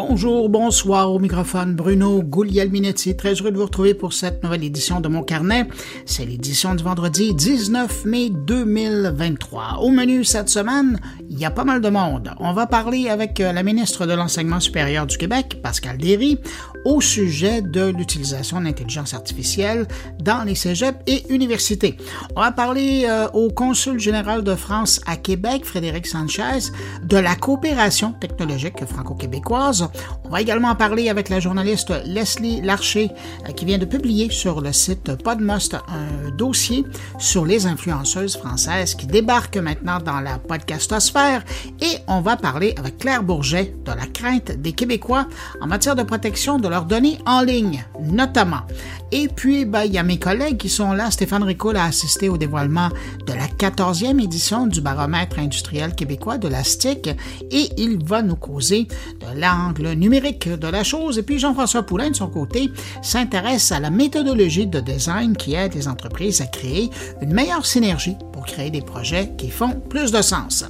Bonjour, bonsoir au microphone Bruno Guglielminetti. Très heureux de vous retrouver pour cette nouvelle édition de mon carnet. C'est l'édition du vendredi 19 mai 2023. Au menu cette semaine, il y a pas mal de monde. On va parler avec euh, la ministre de l'Enseignement supérieur du Québec, Pascal Derry, au sujet de l'utilisation de l'intelligence artificielle dans les cégeps et universités. On va parler euh, au consul général de France à Québec, Frédéric Sanchez, de la coopération technologique franco-québécoise on va également parler avec la journaliste Leslie Larcher euh, qui vient de publier sur le site Podmust un dossier sur les influenceuses françaises qui débarquent maintenant dans la podcastosphère et on va parler avec Claire Bourget de la crainte des Québécois en matière de protection de leurs données en ligne, notamment. Et puis, ben, il y a mes collègues qui sont là. Stéphane Ricoul a assisté au dévoilement de la 14e édition du baromètre industriel québécois de la STIC et il va nous causer de l'angle numérique de la chose. Et puis, Jean-François Poulain, de son côté, s'intéresse à la méthodologie de design qui aide les entreprises à créer une meilleure synergie pour créer des projets qui font plus de sens.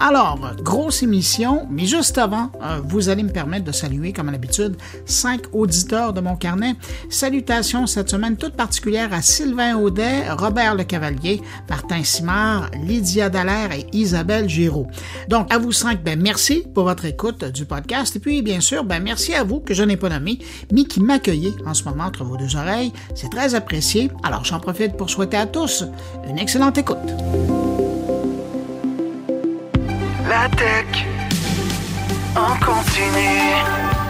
Alors, grosse émission, mais juste avant, euh, vous allez me permettre de saluer, comme à l'habitude, auditeurs de mon carnet. Salutations cette semaine toute particulière à Sylvain Audet, Robert Le Cavalier, Martin Simard, Lydia Dallaire et Isabelle Giraud. Donc, à vous cinq, ben, merci pour votre écoute du podcast. Et puis, bien sûr, ben, merci à vous que je n'ai pas nommé, mais qui m'accueillez en ce moment entre vos deux oreilles. C'est très apprécié. Alors, j'en profite pour souhaiter à tous une excellente écoute.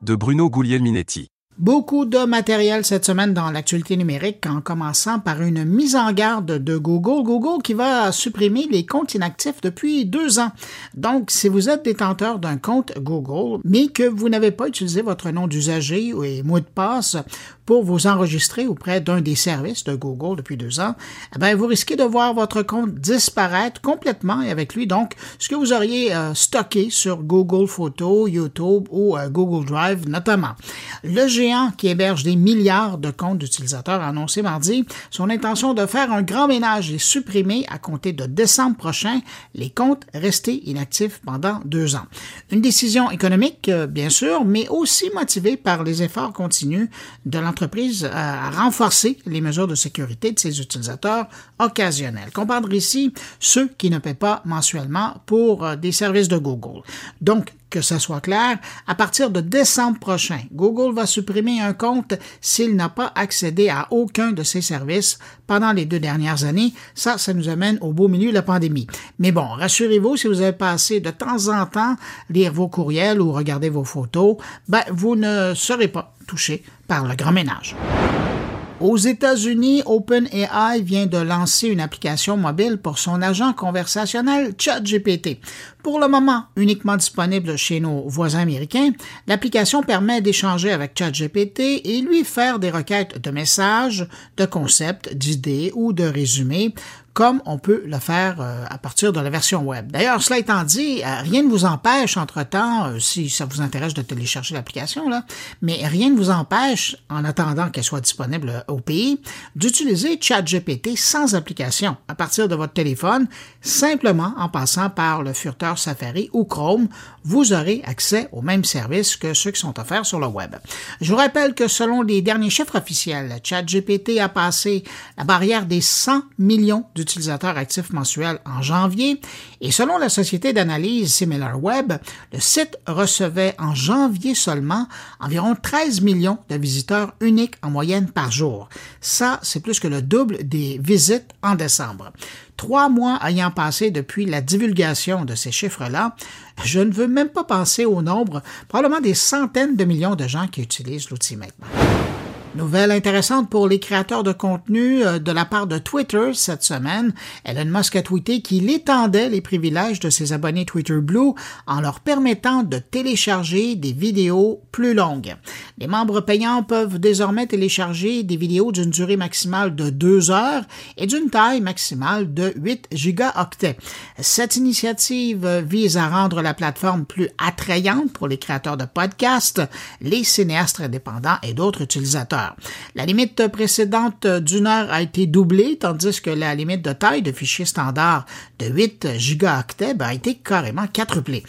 de Bruno Guglielminetti. Beaucoup de matériel cette semaine dans l'actualité numérique, en commençant par une mise en garde de Google. Google qui va supprimer les comptes inactifs depuis deux ans. Donc, si vous êtes détenteur d'un compte Google, mais que vous n'avez pas utilisé votre nom d'usager et mot de passe pour vous enregistrer auprès d'un des services de Google depuis deux ans, eh vous risquez de voir votre compte disparaître complètement et avec lui, donc, ce que vous auriez euh, stocké sur Google Photos, YouTube ou euh, Google Drive notamment. Qui héberge des milliards de comptes d'utilisateurs a annoncé mardi son intention de faire un grand ménage et supprimer à compter de décembre prochain les comptes restés inactifs pendant deux ans. Une décision économique, euh, bien sûr, mais aussi motivée par les efforts continus de l'entreprise entreprise à renforcer les mesures de sécurité de ses utilisateurs occasionnels. Comprendre ici ceux qui ne paient pas mensuellement pour euh, des services de Google. Donc, que ce soit clair, à partir de décembre prochain, Google va supprimer un compte s'il n'a pas accédé à aucun de ses services pendant les deux dernières années. Ça, ça nous amène au beau milieu de la pandémie. Mais bon, rassurez-vous, si vous avez passé de temps en temps lire vos courriels ou regarder vos photos, ben, vous ne serez pas touché par le grand ménage. Aux États-Unis, OpenAI vient de lancer une application mobile pour son agent conversationnel ChatGPT. Pour le moment, uniquement disponible chez nos voisins américains, l'application permet d'échanger avec ChatGPT et lui faire des requêtes de messages, de concepts, d'idées ou de résumés comme on peut le faire euh, à partir de la version web. D'ailleurs, cela étant dit, euh, rien ne vous empêche entre-temps, euh, si ça vous intéresse de télécharger l'application, mais rien ne vous empêche, en attendant qu'elle soit disponible au pays, d'utiliser ChatGPT sans application à partir de votre téléphone, simplement en passant par le furteur Safari ou Chrome, vous aurez accès aux mêmes services que ceux qui sont offerts sur le web. Je vous rappelle que selon les derniers chiffres officiels, ChatGPT a passé la barrière des 100 millions d'utilisateurs utilisateurs actifs mensuels en janvier et selon la société d'analyse SimilarWeb, le site recevait en janvier seulement environ 13 millions de visiteurs uniques en moyenne par jour. Ça, c'est plus que le double des visites en décembre. Trois mois ayant passé depuis la divulgation de ces chiffres-là, je ne veux même pas penser au nombre, probablement des centaines de millions de gens qui utilisent l'outil maintenant. Nouvelle intéressante pour les créateurs de contenu euh, de la part de Twitter cette semaine. Elon Musk a tweeté qu'il étendait les privilèges de ses abonnés Twitter Blue en leur permettant de télécharger des vidéos plus longues. Les membres payants peuvent désormais télécharger des vidéos d'une durée maximale de 2 heures et d'une taille maximale de 8 gigaoctets. Cette initiative vise à rendre la plateforme plus attrayante pour les créateurs de podcasts, les cinéastes indépendants et d'autres utilisateurs. La limite précédente d'une heure a été doublée, tandis que la limite de taille de fichier standard de 8 gigaoctets ben, a été carrément quadruplée.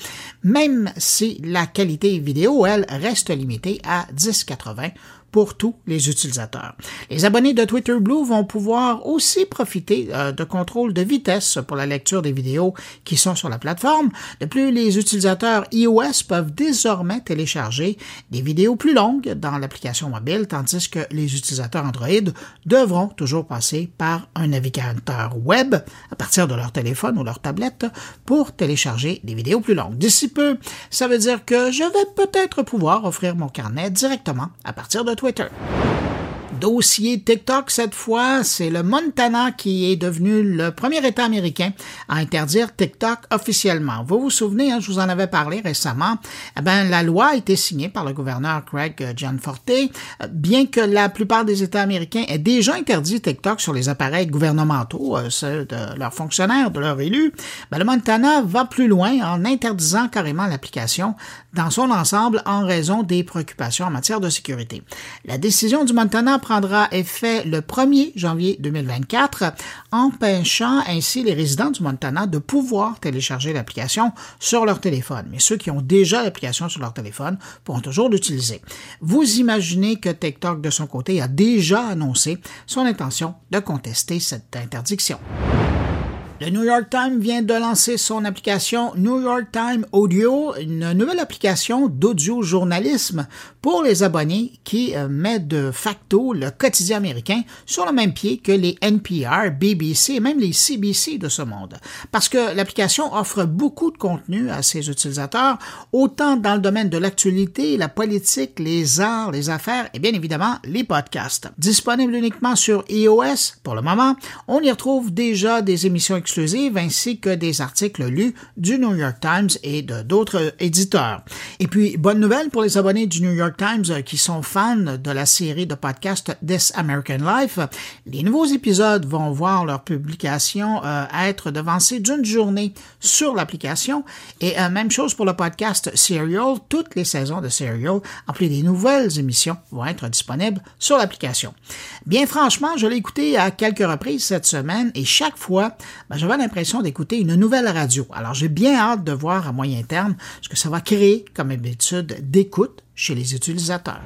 Même si la qualité vidéo, elle, reste limitée à 1080 pour tous les utilisateurs. Les abonnés de Twitter Blue vont pouvoir aussi profiter euh, de contrôles de vitesse pour la lecture des vidéos qui sont sur la plateforme. De plus, les utilisateurs iOS peuvent désormais télécharger des vidéos plus longues dans l'application mobile, tandis que les utilisateurs Android devront toujours passer par un navigateur web à partir de leur téléphone ou leur tablette pour télécharger des vidéos plus longues. D'ici peu, ça veut dire que je vais peut-être pouvoir offrir mon carnet directement à partir de Twitter. twitter. Dossier TikTok cette fois, c'est le Montana qui est devenu le premier État américain à interdire TikTok officiellement. Vous vous souvenez, hein, je vous en avais parlé récemment, eh ben, la loi a été signée par le gouverneur Craig Gianforte. Bien que la plupart des États américains aient déjà interdit TikTok sur les appareils gouvernementaux, euh, ceux de leurs fonctionnaires, de leurs élus, ben, le Montana va plus loin en interdisant carrément l'application dans son ensemble en raison des préoccupations en matière de sécurité. La décision du Montana prendra effet le 1er janvier 2024, empêchant ainsi les résidents du Montana de pouvoir télécharger l'application sur leur téléphone. Mais ceux qui ont déjà l'application sur leur téléphone pourront toujours l'utiliser. Vous imaginez que TikTok, de son côté, a déjà annoncé son intention de contester cette interdiction. Le New York Times vient de lancer son application New York Times Audio, une nouvelle application d'audio-journalisme pour les abonnés qui euh, met de facto le quotidien américain sur le même pied que les NPR, BBC et même les CBC de ce monde. Parce que l'application offre beaucoup de contenu à ses utilisateurs, autant dans le domaine de l'actualité, la politique, les arts, les affaires et bien évidemment les podcasts. Disponible uniquement sur iOS pour le moment, on y retrouve déjà des émissions ainsi que des articles lus du New York Times et d'autres éditeurs. Et puis, bonne nouvelle pour les abonnés du New York Times euh, qui sont fans de la série de podcast This American Life. Les nouveaux épisodes vont voir leur publication euh, être devancée d'une journée sur l'application. Et euh, même chose pour le podcast Serial. Toutes les saisons de Serial, en plus des nouvelles émissions, vont être disponibles sur l'application. Bien franchement, je l'ai écouté à quelques reprises cette semaine et chaque fois, ben, j'avais l'impression d'écouter une nouvelle radio. Alors j'ai bien hâte de voir à moyen terme ce que ça va créer comme habitude d'écoute chez les utilisateurs.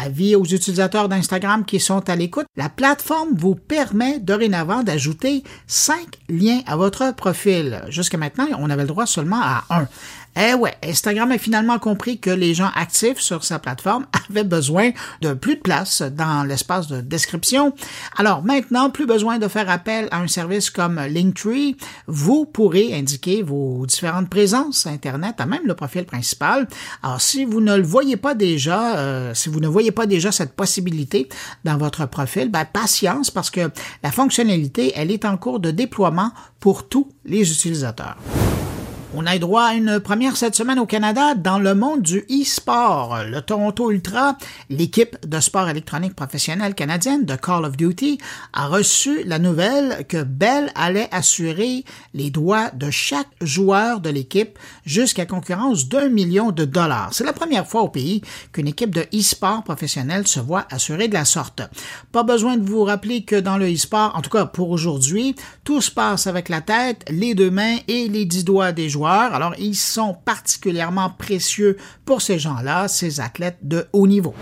Avis aux utilisateurs d'Instagram qui sont à l'écoute, la plateforme vous permet dorénavant d'ajouter cinq liens à votre profil. Jusqu'à maintenant, on avait le droit seulement à un. Eh ouais, Instagram a finalement compris que les gens actifs sur sa plateforme avaient besoin de plus de place dans l'espace de description. Alors maintenant, plus besoin de faire appel à un service comme Linktree. Vous pourrez indiquer vos différentes présences Internet à même le profil principal. Alors si vous ne le voyez pas déjà, euh, si vous ne voyez pas déjà cette possibilité dans votre profil, ben, patience parce que la fonctionnalité, elle est en cours de déploiement pour tous les utilisateurs. On a droit à une première cette semaine au Canada dans le monde du e-sport. Le Toronto Ultra, l'équipe de sport électronique professionnelle canadienne de Call of Duty, a reçu la nouvelle que Bell allait assurer les droits de chaque joueur de l'équipe jusqu'à concurrence d'un million de dollars. C'est la première fois au pays qu'une équipe de e-sport professionnelle se voit assurer de la sorte. Pas besoin de vous rappeler que dans le e-sport, en tout cas pour aujourd'hui, tout se passe avec la tête, les deux mains et les dix doigts des joueurs alors, ils sont particulièrement précieux pour ces gens-là, ces athlètes de haut niveau.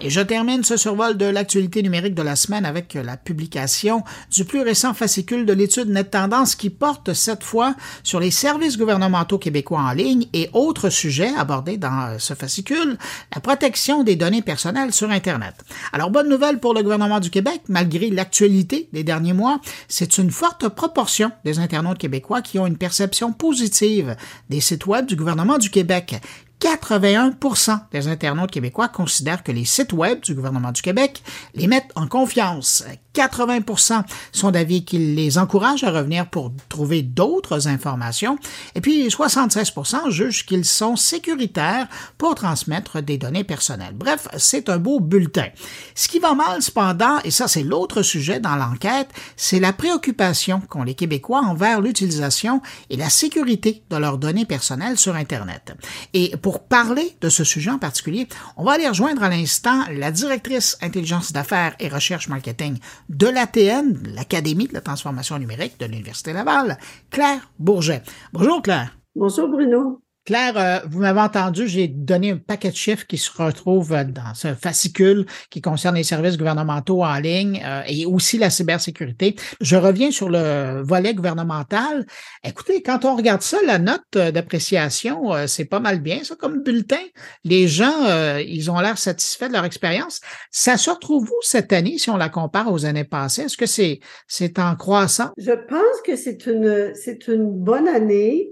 Et je termine ce survol de l'actualité numérique de la semaine avec la publication du plus récent fascicule de l'étude Net Tendance qui porte cette fois sur les services gouvernementaux québécois en ligne et autres sujets abordés dans ce fascicule, la protection des données personnelles sur Internet. Alors, bonne nouvelle pour le gouvernement du Québec, malgré l'actualité des derniers mois, c'est une forte proportion des internautes québécois qui ont une perception positive des sites web du gouvernement du Québec. 81% des internautes québécois considèrent que les sites web du gouvernement du Québec les mettent en confiance. 80% sont d'avis qu'ils les encouragent à revenir pour trouver d'autres informations. Et puis 76% jugent qu'ils sont sécuritaires pour transmettre des données personnelles. Bref, c'est un beau bulletin. Ce qui va mal cependant, et ça c'est l'autre sujet dans l'enquête, c'est la préoccupation qu'ont les Québécois envers l'utilisation et la sécurité de leurs données personnelles sur Internet. Et pour parler de ce sujet en particulier, on va aller rejoindre à l'instant la directrice intelligence d'affaires et recherche marketing de l'ATN, l'Académie de la transformation numérique de l'Université Laval, Claire Bourget. Bonjour Claire. Bonjour Bruno. Claire, euh, vous m'avez entendu, j'ai donné un paquet de chiffres qui se retrouvent dans ce fascicule qui concerne les services gouvernementaux en ligne euh, et aussi la cybersécurité. Je reviens sur le volet gouvernemental. Écoutez, quand on regarde ça, la note d'appréciation, euh, c'est pas mal bien, ça, comme bulletin. Les gens, ils ont l'air satisfaits de leur expérience. Ça se retrouve où cette année si on la compare aux années passées? Est-ce que c'est, c'est en croissant? Je pense que c'est une, c'est une bonne année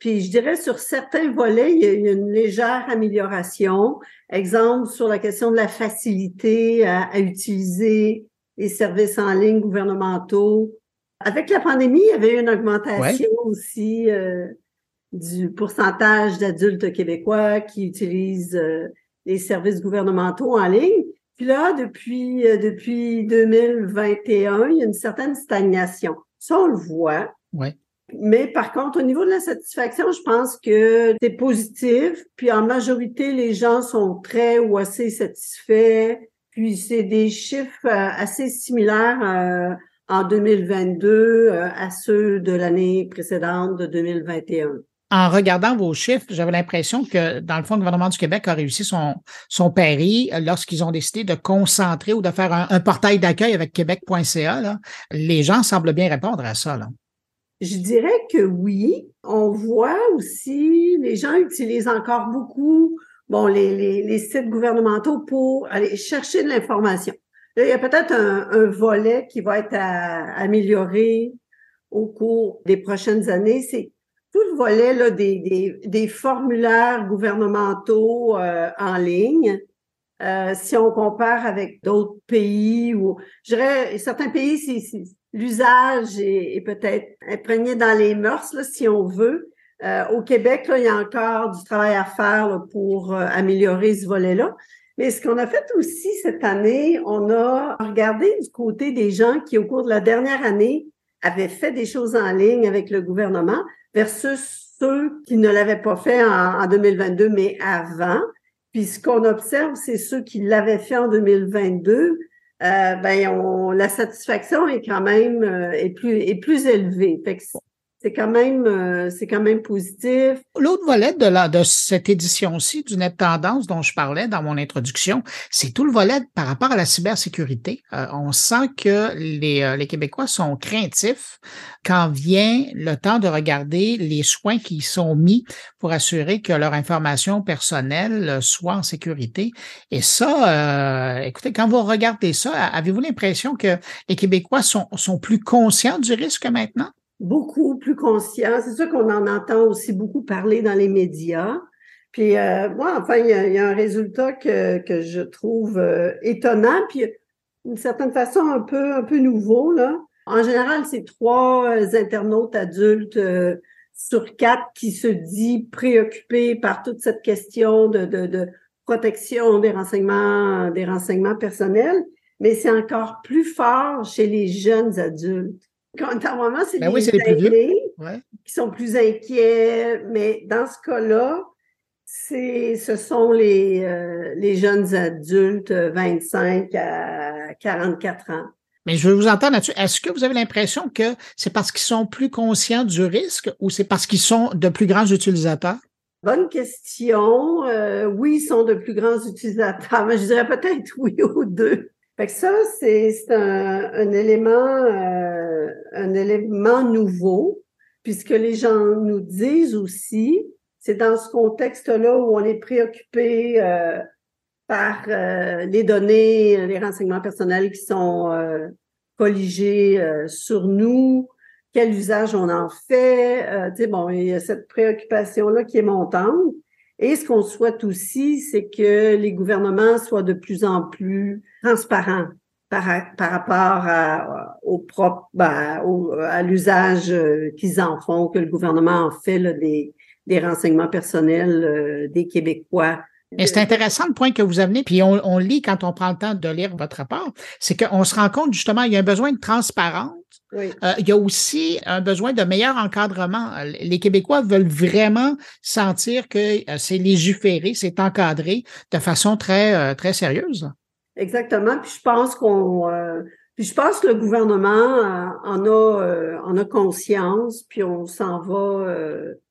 puis je dirais sur certains volets, il y a une légère amélioration. Exemple, sur la question de la facilité à, utiliser les services en ligne gouvernementaux. Avec la pandémie, il y avait une augmentation aussi euh, du pourcentage d'adultes québécois qui utilisent euh, les services gouvernementaux en ligne. Puis là, depuis, euh, depuis 2021, il y a une certaine stagnation. Ça, on le voit. Ouais. Mais par contre, au niveau de la satisfaction, je pense que c'est positif. Puis en majorité, les gens sont très ou assez satisfaits. Puis c'est des chiffres euh, assez similaires euh, en 2022 euh, à ceux de l'année précédente de 2021 en regardant vos chiffres, j'avais l'impression que, dans le fond, le gouvernement du Québec a réussi son, son pari lorsqu'ils ont décidé de concentrer ou de faire un, portail d'accueil avec québec.ca. Les gens semblent bien répondre à ça. Là. Je dirais que oui. On voit aussi, les gens utilisent encore beaucoup bon, les, les, les sites gouvernementaux pour aller chercher de l'information. Il y a peut-être un, volet qui va être amélioré au cours des prochaines années. C'est tout le volet des, formulaires gouvernementaux euh, en ligne. Euh, si on compare avec d'autres pays ou je dirais certains pays, l'usage est, peut-être imprégné dans les mœurs, si on veut. Euh, au Québec, il y a encore du travail à faire pour euh, améliorer ce volet-là. Mais ce qu'on a fait aussi cette année, on a regardé du côté des gens qui, au cours de la dernière année, avaient fait des choses en ligne avec le gouvernement versus ceux qui ne l'avaient pas fait en, en 2022, mais avant. Puis ce qu'on observe, c'est ceux qui l'avaient fait en 2022 euh, ben on, la satisfaction est quand même euh, est plus est plus élevée. Fait que c'est quand même euh, c'est quand même positif. L'autre volet de cette édition-ci du Net Tendance dont je parlais dans mon introduction, c'est tout le volet par rapport à la cybersécurité. Euh, on sent que les, euh, Québécois sont craintifs quand vient le temps de regarder les soins qui sont mis pour assurer que leur information personnelle soit en sécurité. Et ça, écoutez, quand vous regardez ça, avez-vous l'impression que les Québécois sont plus conscients du risque maintenant? Beaucoup plus conscient. C'est sûr qu'on en entend aussi beaucoup parler dans les médias. Puis euh, moi, enfin, il y, a, un résultat que, que je trouve euh, étonnant, puis d'une certaine façon un peu un peu nouveau là. En général, c'est trois euh, internautes adultes sur quatre qui se dit préoccupés par toute cette question de, de, de protection des renseignements des renseignements personnels, mais c'est encore plus fort chez les jeunes adultes. Moment, c'est ben les qui sont plus inquiets, mais dans ce cas-là, c'est, ce sont les, euh, les jeunes adultes 25 à 44 ans. Mais je veux vous entendre là-dessus. Est-ce que vous avez l'impression que c'est parce qu'ils sont plus conscients du risque ou c'est parce qu'ils sont de plus grands utilisateurs? Bonne question. Euh, oui, ils sont de plus grands utilisateurs, mais je dirais peut-être oui aux deux. Fait que ça, c'est un, un, élément, euh, un élément nouveau, puisque les gens nous disent aussi, c'est dans ce contexte-là où on est préoccupé euh, par euh, les données, les renseignements personnels qui sont euh, colligés sur nous, quel usage on en fait. sais, bon, il y a cette préoccupation-là qui est montante. Et ce qu'on souhaite aussi, c'est que les gouvernements soient de plus en plus transparents par, rapport à, au propre, ben, l'usage euh, qu'ils en font, que le gouvernement en fait des renseignements personnels euh, des Québécois. Mais c'est intéressant le point que vous amenez, puis on, on, lit quand on prend le temps de lire votre rapport, c'est qu'on se rend compte justement il y a un besoin de transparence. Oui. Euh, il y a aussi un besoin de meilleur encadrement. Les Québécois veulent vraiment sentir que euh, c'est légiféré, c'est encadré de façon très très sérieuse. Exactement. Puis je pense qu'on euh, puis je pense que le gouvernement euh, en a euh, en a conscience, puis on s'en va.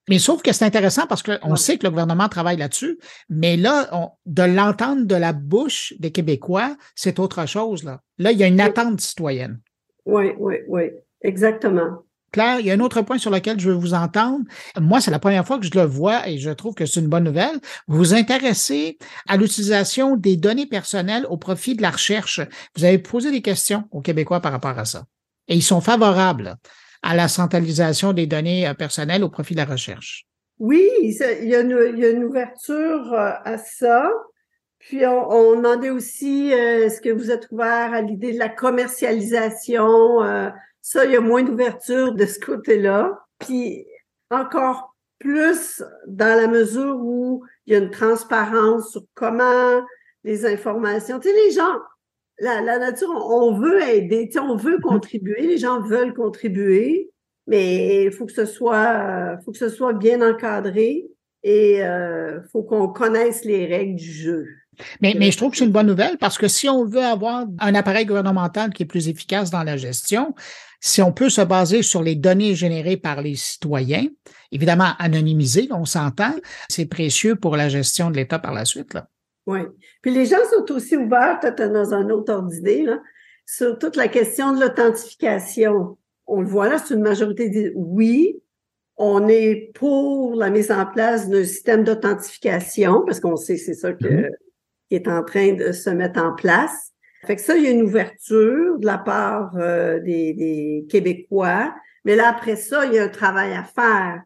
Mais sauf que c'est intéressant parce qu'on ouais. sait que le gouvernement travaille là-dessus, mais là, on, de l'entendre de la bouche des Québécois, c'est autre chose. Là, là il y a une attente citoyenne. Oui, oui, oui, exactement. Claire, il y a un autre point sur lequel je veux vous entendre. Moi, c'est la première fois que je le vois et je trouve que c'est une bonne nouvelle. Vous vous intéressez à l'utilisation des données personnelles au profit de la recherche. Vous avez posé des questions aux Québécois par rapport à ça. Et ils sont favorables à la centralisation des données personnelles au profit de la recherche. Oui, il y a une, ouverture euh, à ça. Puis on, on demandait aussi euh, est-ce que vous êtes ouvert à l'idée de la commercialisation euh, ça, il y a moins d'ouverture de ce côté-là. Puis encore plus dans la mesure où il y a une transparence sur comment les informations. Tu sais, les gens, la, la nature, on, veut aider, on veut contribuer, les gens veulent contribuer, mais il faut que ce soit, faut que ce soit bien encadré et euh, faut qu'on connaisse les règles du jeu. Mais, mais je trouve que c'est une bonne nouvelle parce que si on veut avoir un appareil gouvernemental qui est plus efficace dans la gestion, si on peut se baser sur les données générées par les citoyens, évidemment anonymisées, on s'entend, c'est précieux pour la gestion de l'État par la suite. Là. Oui. Puis les gens sont aussi ouverts, peut-être dans un autre ordre d'idée, sur toute la question de l'authentification. On le voit là, c'est une majorité dit oui, on est pour la mise en place d'un système d'authentification, parce qu'on sait que c'est ça que, mm-hmm. qui est en train de se mettre en place. Fait que ça, il y a une ouverture de la part euh, des, des, Québécois. Mais là, après ça, il y a un travail à faire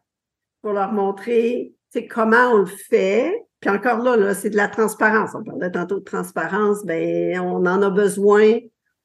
pour leur montrer comment on le fait. Puis encore là, là c'est de la transparence. On parlait tantôt de transparence. Ben, on en a besoin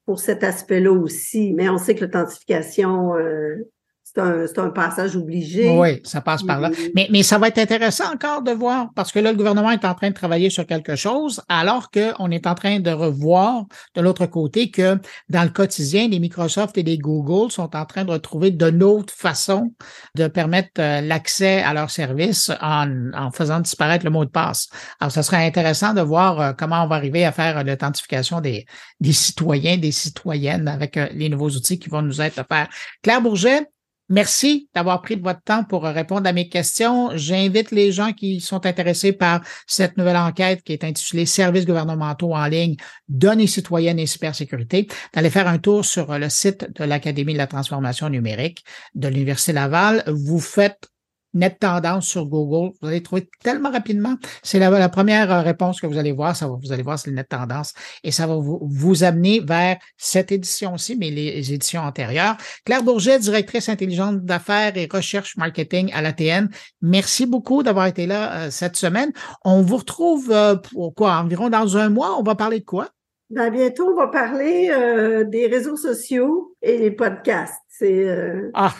pour cet aspect-là aussi. Mais on sait que l'authentification, euh, c'est un, un, passage obligé. Oui, ça passe par là. Mais, mais ça va être intéressant encore de voir, parce que là, le gouvernement est en train de travailler sur quelque chose, alors qu'on est en train de revoir de l'autre côté que dans le quotidien, les Microsoft et les Google sont en train de retrouver de d'autres façons de permettre euh, l'accès à leurs services en, en faisant disparaître le mot de passe. Alors, ce serait intéressant de voir euh, comment on va arriver à faire l'authentification des, des citoyens, des citoyennes avec euh, les nouveaux outils qui vont nous être offerts. Claire Bourget, Merci d'avoir pris de votre temps pour répondre à mes questions. J'invite les gens qui sont intéressés par cette nouvelle enquête qui est intitulée Services gouvernementaux en ligne, données citoyennes et cybersécurité, d'aller faire un tour sur le site de l'Académie de la transformation numérique de l'Université Laval. Vous faites net tendance sur Google. Vous allez trouver tellement rapidement. C'est la, la, première euh, réponse que vous allez voir. Ça va, vous allez voir, c'est le net tendance. Et ça va vous, vous amener vers cette édition-ci, mais les, éditions antérieures. Claire Bourget, directrice intelligente d'affaires et recherche marketing à l'ATN. Merci beaucoup d'avoir été là euh, cette semaine. On vous retrouve euh, pour quoi? Environ dans un mois. On va parler de quoi? Ben, bientôt, on va parler euh, des réseaux sociaux et les podcasts. C'est ah,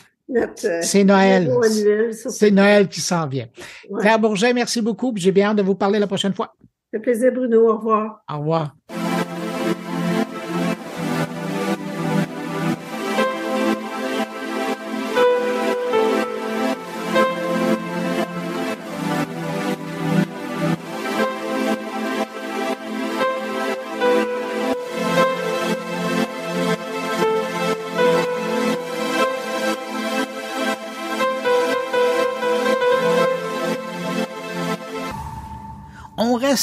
c'est Noël. C'est Noël qui s'en vient. Ouais. Claire Bourget, merci beaucoup. J'ai bien hâte de vous parler la prochaine fois. C'est plaisir, Bruno. Au revoir. Au revoir.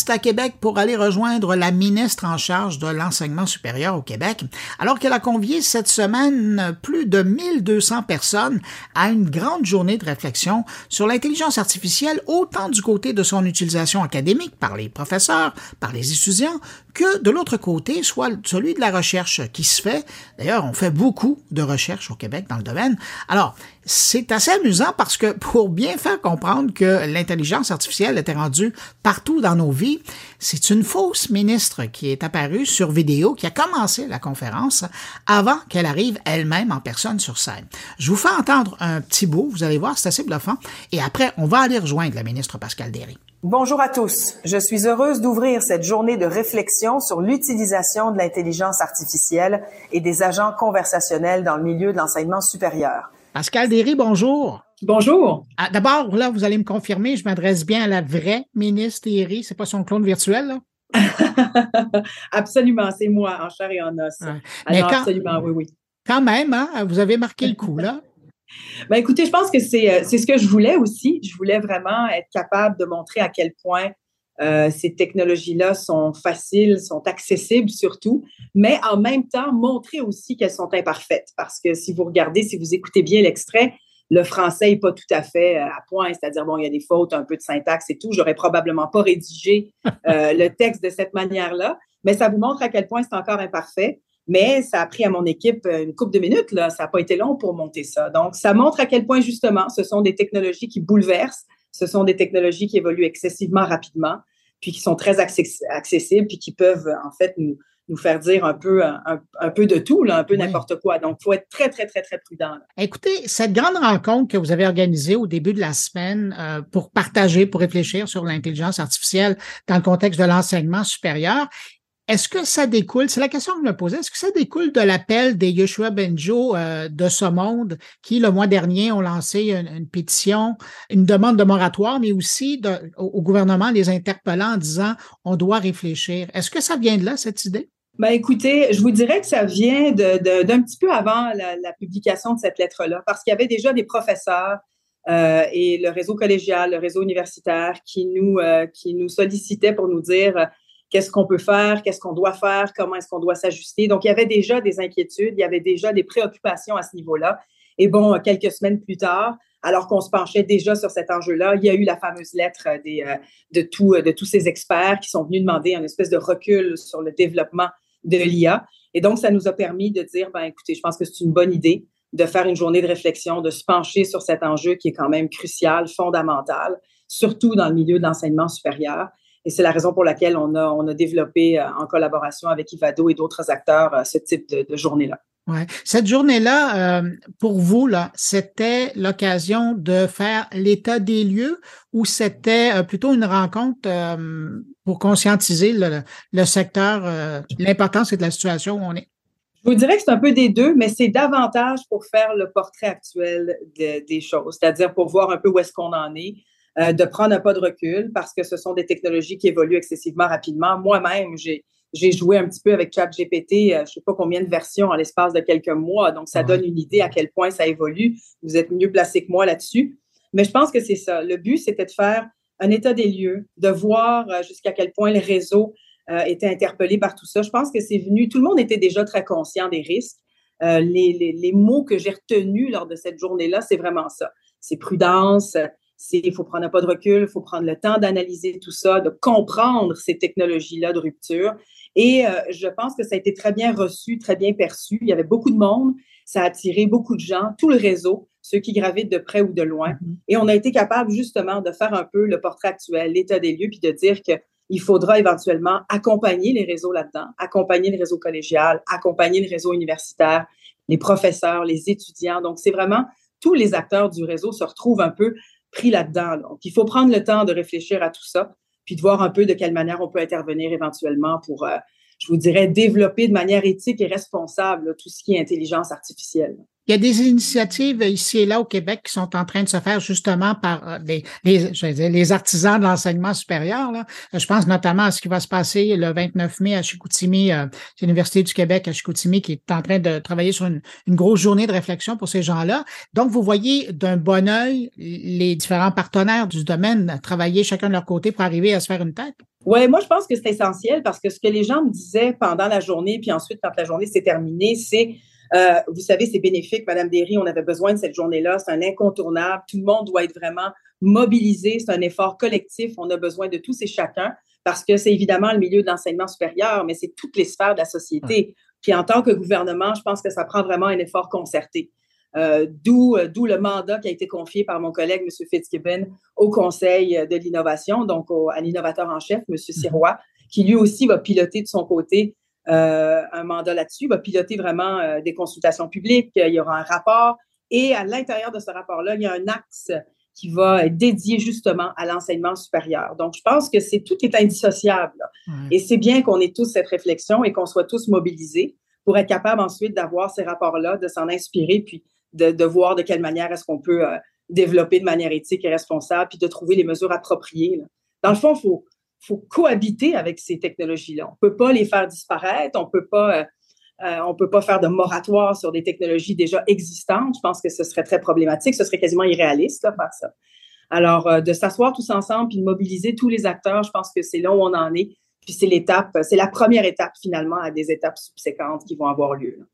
À Québec pour aller rejoindre la ministre en charge de l'enseignement supérieur au Québec, alors qu'elle a convié cette semaine plus de 1200 personnes à une grande journée de réflexion sur l'intelligence artificielle, autant du côté de son utilisation académique par les professeurs, par les étudiants, que de l'autre côté soit celui de la recherche qui se fait. D'ailleurs, on fait beaucoup de recherche au Québec dans le domaine. Alors, C'est assez amusant parce que pour bien faire comprendre que l'intelligence artificielle était rendue partout dans nos vies, c'est une fausse ministre qui est apparue sur vidéo, qui a commencé la conférence avant qu'elle arrive elle-même en personne sur scène. Je vous fais entendre un petit bout, vous allez voir, c'est assez bluffant, et après, on va aller rejoindre la ministre Pascal Derry. Bonjour à tous. Je suis heureuse d'ouvrir cette journée de réflexion sur l'utilisation de l'intelligence artificielle et des agents conversationnels dans le milieu de l'enseignement supérieur. Pascal Derry, bonjour. Bonjour. Ah, D'abord, là, vous allez me confirmer, je m'adresse bien à la vraie ministre Derry, c'est pas son clone virtuel, là? absolument, c'est moi, en chair et en os. Alors, quand, absolument, oui, oui. Quand même, hein, vous avez marqué le coup, là. Ben, écoutez, je pense que c'est ce que je voulais aussi. Je voulais vraiment être capable de montrer à quel point euh, ces technologies-là sont faciles, sont accessibles surtout, mais en même temps montrer aussi qu'elles sont imparfaites. Parce que si vous regardez, si vous écoutez bien l'extrait, le français n'est pas tout à fait euh, à point, c'est-à-dire, bon, il y a des fautes, un peu de syntaxe et tout. J'aurais probablement pas rédigé euh, le texte de cette manière-là, mais ça vous montre à quel point c'est encore imparfait. Mais ça a pris à mon équipe une couple de minutes, là. Ça n'a pas été long pour monter ça. Donc, ça montre à quel point, justement, ce sont des technologies qui bouleversent, ce sont des technologies qui évoluent excessivement rapidement, puis qui sont très accessibles, puis qui peuvent, en fait, nous, nous faire dire un peu, un, peu de tout, là, un peu n'importe quoi. Donc, il faut être très, très, très, très prudent. Écoutez, cette grande rencontre que vous avez organisée au début de la semaine euh, pour partager, pour réfléchir sur l'intelligence artificielle dans le contexte de l'enseignement supérieur, est-ce que ça découle, c'est la question que je me posais, est-ce que ça découle de l'appel des Yoshua Benjo euh, de ce monde qui, le mois dernier, ont lancé une, pétition, une demande de moratoire, mais aussi au, gouvernement les interpellant en disant on doit réfléchir. Est-ce que ça vient de là, cette idée? Ben écoutez, je vous dirais que ça vient d'un petit peu avant la, publication de cette lettre-là, parce qu'il y avait déjà des professeurs euh, et le réseau collégial, le réseau universitaire qui nous, euh, qui nous sollicitaient pour nous dire qu'est-ce qu'on peut faire, qu'est-ce qu'on doit faire, comment est-ce qu'on doit s'ajuster. Donc, il y avait déjà des inquiétudes, il y avait déjà des préoccupations à ce niveau-là. Et bon, quelques semaines plus tard, alors qu'on se penchait déjà sur cet enjeu-là, il y a eu la fameuse lettre des, euh, de, de tous ces experts qui sont venus demander un espèce de recul sur le développement de l'IA. Et donc, ça nous a permis de dire, ben écoutez, je pense que c'est une bonne idée de faire une journée de réflexion, de se pencher sur cet enjeu qui est quand même crucial, fondamental, surtout dans le milieu de l'enseignement supérieur. Et c'est la raison pour laquelle on a, on a développé euh, en collaboration avec Ivado et d'autres acteurs euh, ce type de, de journée-là. Ouais. Cette journée-là, euh, pour vous, là, c'était l'occasion de faire l'état des lieux ou c'était plutôt une rencontre pour conscientiser le, le secteur, l'importance de la situation où on est? Je vous dirais que c'est un peu des deux, mais c'est davantage pour faire le portrait actuel des choses, c'est-à-dire pour voir un peu où est-ce qu'on en est, euh, de prendre un pas de recul parce que ce sont des technologies qui évoluent excessivement rapidement. Moi-même, j'ai j'ai joué un petit peu avec ChatGPT, euh, je sais pas combien de versions en l'espace de quelques mois, donc ça donne une idée à quel point ça évolue. Vous êtes mieux placé que moi là-dessus. Mais je pense que c'est ça. Le but, c'était de faire un état des lieux, de voir euh, jusqu'à quel point le réseau était interpellé par tout ça. Je pense que c'est venu, tout le monde était déjà très conscient des risques. les, les, les, mots que j'ai retenus lors de cette journée-là, c'est vraiment ça. C'est prudence, il faut prendre un pas de recul, il faut prendre le temps d'analyser tout ça, de comprendre ces technologies-là de rupture. Et euh, je pense que ça a été très bien reçu, très bien perçu. Il y avait beaucoup de monde, ça a attiré beaucoup de gens, tout le réseau, ceux qui gravitent de près ou de loin. Mm-hmm. Et on a été capable justement de faire un peu le portrait actuel, l'état des lieux, puis de dire qu'il faudra éventuellement accompagner les réseaux là-dedans, accompagner le réseau collégial, accompagner le réseau universitaire, les professeurs, les étudiants. Donc, c'est vraiment tous les acteurs du réseau se retrouvent un peu pris là-dedans. Donc, il faut prendre le temps de réfléchir à tout ça, puis de voir un peu de quelle manière on peut intervenir éventuellement pour, euh, je vous dirais, développer de manière éthique et responsable tout ce qui est intelligence artificielle. Il y a des initiatives ici et là au Québec qui sont en train de se faire justement par euh, les, les, je dire, les artisans de l'enseignement supérieur. Là. Je pense notamment à ce qui va se passer le 29 mai à Chicoutimi, euh, l'Université du Québec à Chicoutimi, qui est en train de travailler sur une, une grosse journée de réflexion pour ces gens-là. Donc, vous voyez d'un bon œil les différents partenaires du domaine travailler chacun de leur côté pour arriver à se faire une tête. Oui, moi, je pense que c'est essentiel parce que ce que les gens me disaient pendant la journée, puis ensuite, quand la journée s'est terminée, c'est euh, vous savez, c'est bénéfique, Madame Derry, on avait besoin de cette journée-là, c'est un incontournable. Tout le monde doit être vraiment mobilisé, c'est un effort collectif, on a besoin de tous et chacun parce que c'est évidemment le milieu de l'enseignement supérieur, mais c'est toutes les sphères de la société. Puis en tant que gouvernement, je pense que ça prend vraiment un effort concerté. Euh, d'où, d'où le mandat qui a été confié par mon collègue, M. Fitzgibbon, au Conseil de l'innovation, donc à l'innovateur en chef, M. Mm-hmm. Sirois, qui lui aussi va piloter de son côté un mandat là-dessus, va piloter vraiment des consultations publiques. Il y aura un rapport. Et à l'intérieur de ce rapport-là, il y a un axe qui va être dédié justement à l'enseignement supérieur. Donc, je pense que c'est tout qui est indissociable. Et c'est bien qu'on ait tous cette réflexion et qu'on soit tous mobilisés pour être capable ensuite d'avoir ces rapports-là, de s'en inspirer, puis de, voir de quelle manière est-ce qu'on peut euh, développer de manière éthique et responsable, puis de trouver les mesures appropriées. Dans le fond, il faut, faut cohabiter avec ces technologies-là. On peut pas les faire disparaître, on peut pas... Euh, euh, on peut pas faire de moratoire sur des technologies déjà existantes. Je pense que ce serait très problématique. Ce serait quasiment irréaliste de faire ça. Alors, euh, de s'asseoir tous ensemble puis de mobiliser tous les acteurs, je pense que c'est là où on en est. Puis c'est l'étape, c'est la première étape finalement à des étapes subséquentes qui vont avoir lieu.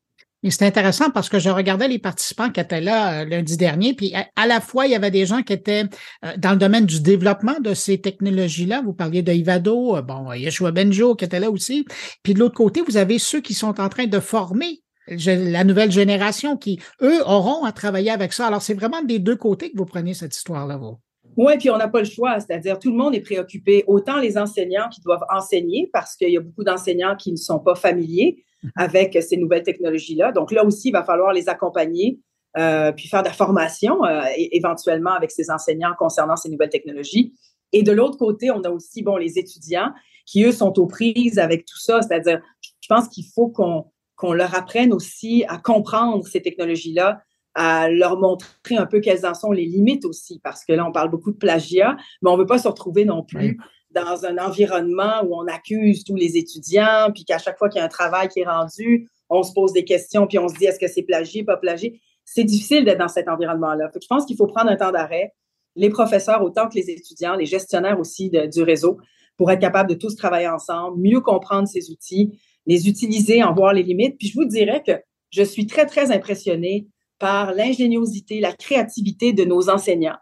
Mais c'est intéressant parce que je regardais les participants qui étaient là euh, lundi dernier, puis à, la fois, il y avait des gens qui étaient euh, dans le domaine du développement de ces technologies-là. Vous parliez de Ivado, euh, bon, Yeshua Benjo qui était là aussi. Puis de l'autre côté, vous avez ceux qui sont en train de former la nouvelle génération qui, eux, auront à travailler avec ça. Alors, c'est vraiment des deux côtés que vous prenez cette histoire-là, vous. Oui, puis on n'a pas le choix, c'est-à-dire tout le monde est préoccupé, autant les enseignants qui doivent enseigner parce qu'il y a beaucoup d'enseignants qui ne sont pas familiers, avec ces nouvelles technologies-là. Donc là aussi, il va falloir les accompagner, euh, puis faire de la formation euh, éventuellement avec ces enseignants concernant ces nouvelles technologies. Et de l'autre côté, on a aussi bon les étudiants qui eux sont aux prises avec tout ça. C'est-à-dire, je pense qu'il faut qu'on qu'on leur apprenne aussi à comprendre ces technologies-là, à leur montrer un peu quelles en sont les limites aussi, parce que là, on parle beaucoup de plagiat, mais on ne veut pas se retrouver non plus dans un environnement où on accuse tous les étudiants, puis qu'à chaque fois qu'il y a un travail qui est rendu, on se pose des questions, puis on se dit est-ce que c'est plagié, pas plagié? C'est difficile d'être dans cet environnement-là. Je pense qu'il faut prendre un temps d'arrêt, les professeurs autant que les étudiants, les gestionnaires aussi du réseau, pour être capables de tous travailler ensemble, mieux comprendre ces outils, les utiliser, en voir les limites. Puis je vous dirais que je suis très, très impressionnée par l'ingéniosité, la créativité de nos enseignants,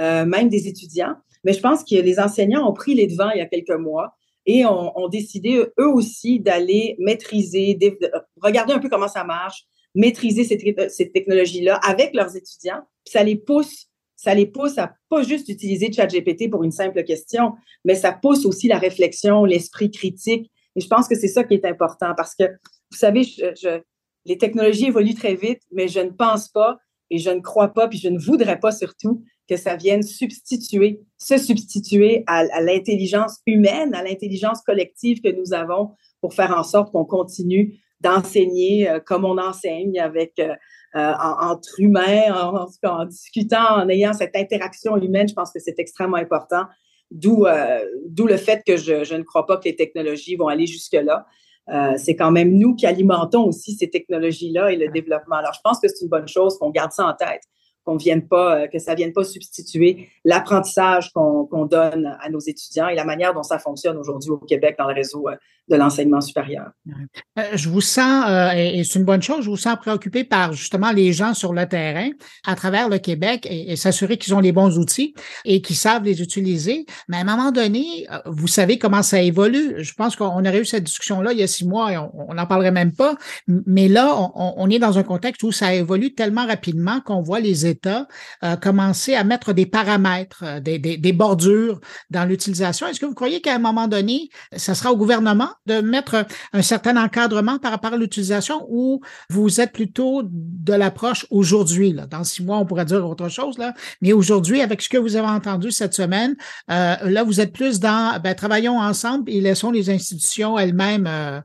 euh, même des étudiants. Mais je pense que les enseignants ont pris les devants il y a quelques mois et ont, décidé eux aussi d'aller maîtriser, regarder un peu comment ça marche, maîtriser cette, technologie-là avec leurs étudiants. Ça les pousse, ça les pousse à pas juste utiliser ChatGPT pour une simple question, mais ça pousse aussi la réflexion, l'esprit critique. Et je pense que c'est ça qui est important parce que, vous savez, les technologies évoluent très vite, mais je ne pense pas et je ne crois pas, puis je ne voudrais pas surtout que ça vienne substituer, se substituer à, l'intelligence humaine, à l'intelligence collective que nous avons pour faire en sorte qu'on continue d'enseigner euh, comme on enseigne avec euh, euh, entre humains, en, discutant, en ayant cette interaction humaine. Je pense que c'est extrêmement important. D'où d'où le fait que je, ne crois pas que les technologies vont aller jusque-là. C'est quand même nous qui alimentons aussi ces technologies-là et le développement. Alors, je pense que c'est une bonne chose qu'on garde ça en tête qu'on vienne pas, euh, que ça vienne pas substituer l'apprentissage qu'on donne à nos étudiants et la manière dont ça fonctionne aujourd'hui au Québec dans le réseau euh, de l'enseignement supérieur. Euh, je vous sens, et c'est une bonne chose, je vous sens préoccupé par justement les gens sur le terrain à travers le Québec et, s'assurer qu'ils ont les bons outils et qu'ils savent les utiliser. Mais à un moment donné, vous savez comment ça évolue. Je pense qu'on aurait eu cette discussion-là il y a six mois et on n'en parlerait même pas. Mais là, on, on, est dans un contexte où ça évolue tellement rapidement qu'on voit les Euh, commencer à mettre des paramètres, euh, des, des, bordures dans l'utilisation. Est-ce que vous croyez qu'à un moment donné, ça sera au gouvernement de mettre un certain encadrement par rapport à l'utilisation ou vous êtes plutôt de l'approche aujourd'hui? Dans six mois, on pourrait dire autre chose, là, mais aujourd'hui, avec ce que vous avez entendu cette semaine, euh, là, vous êtes plus dans ben, travaillons ensemble et laissons les institutions elles-mêmes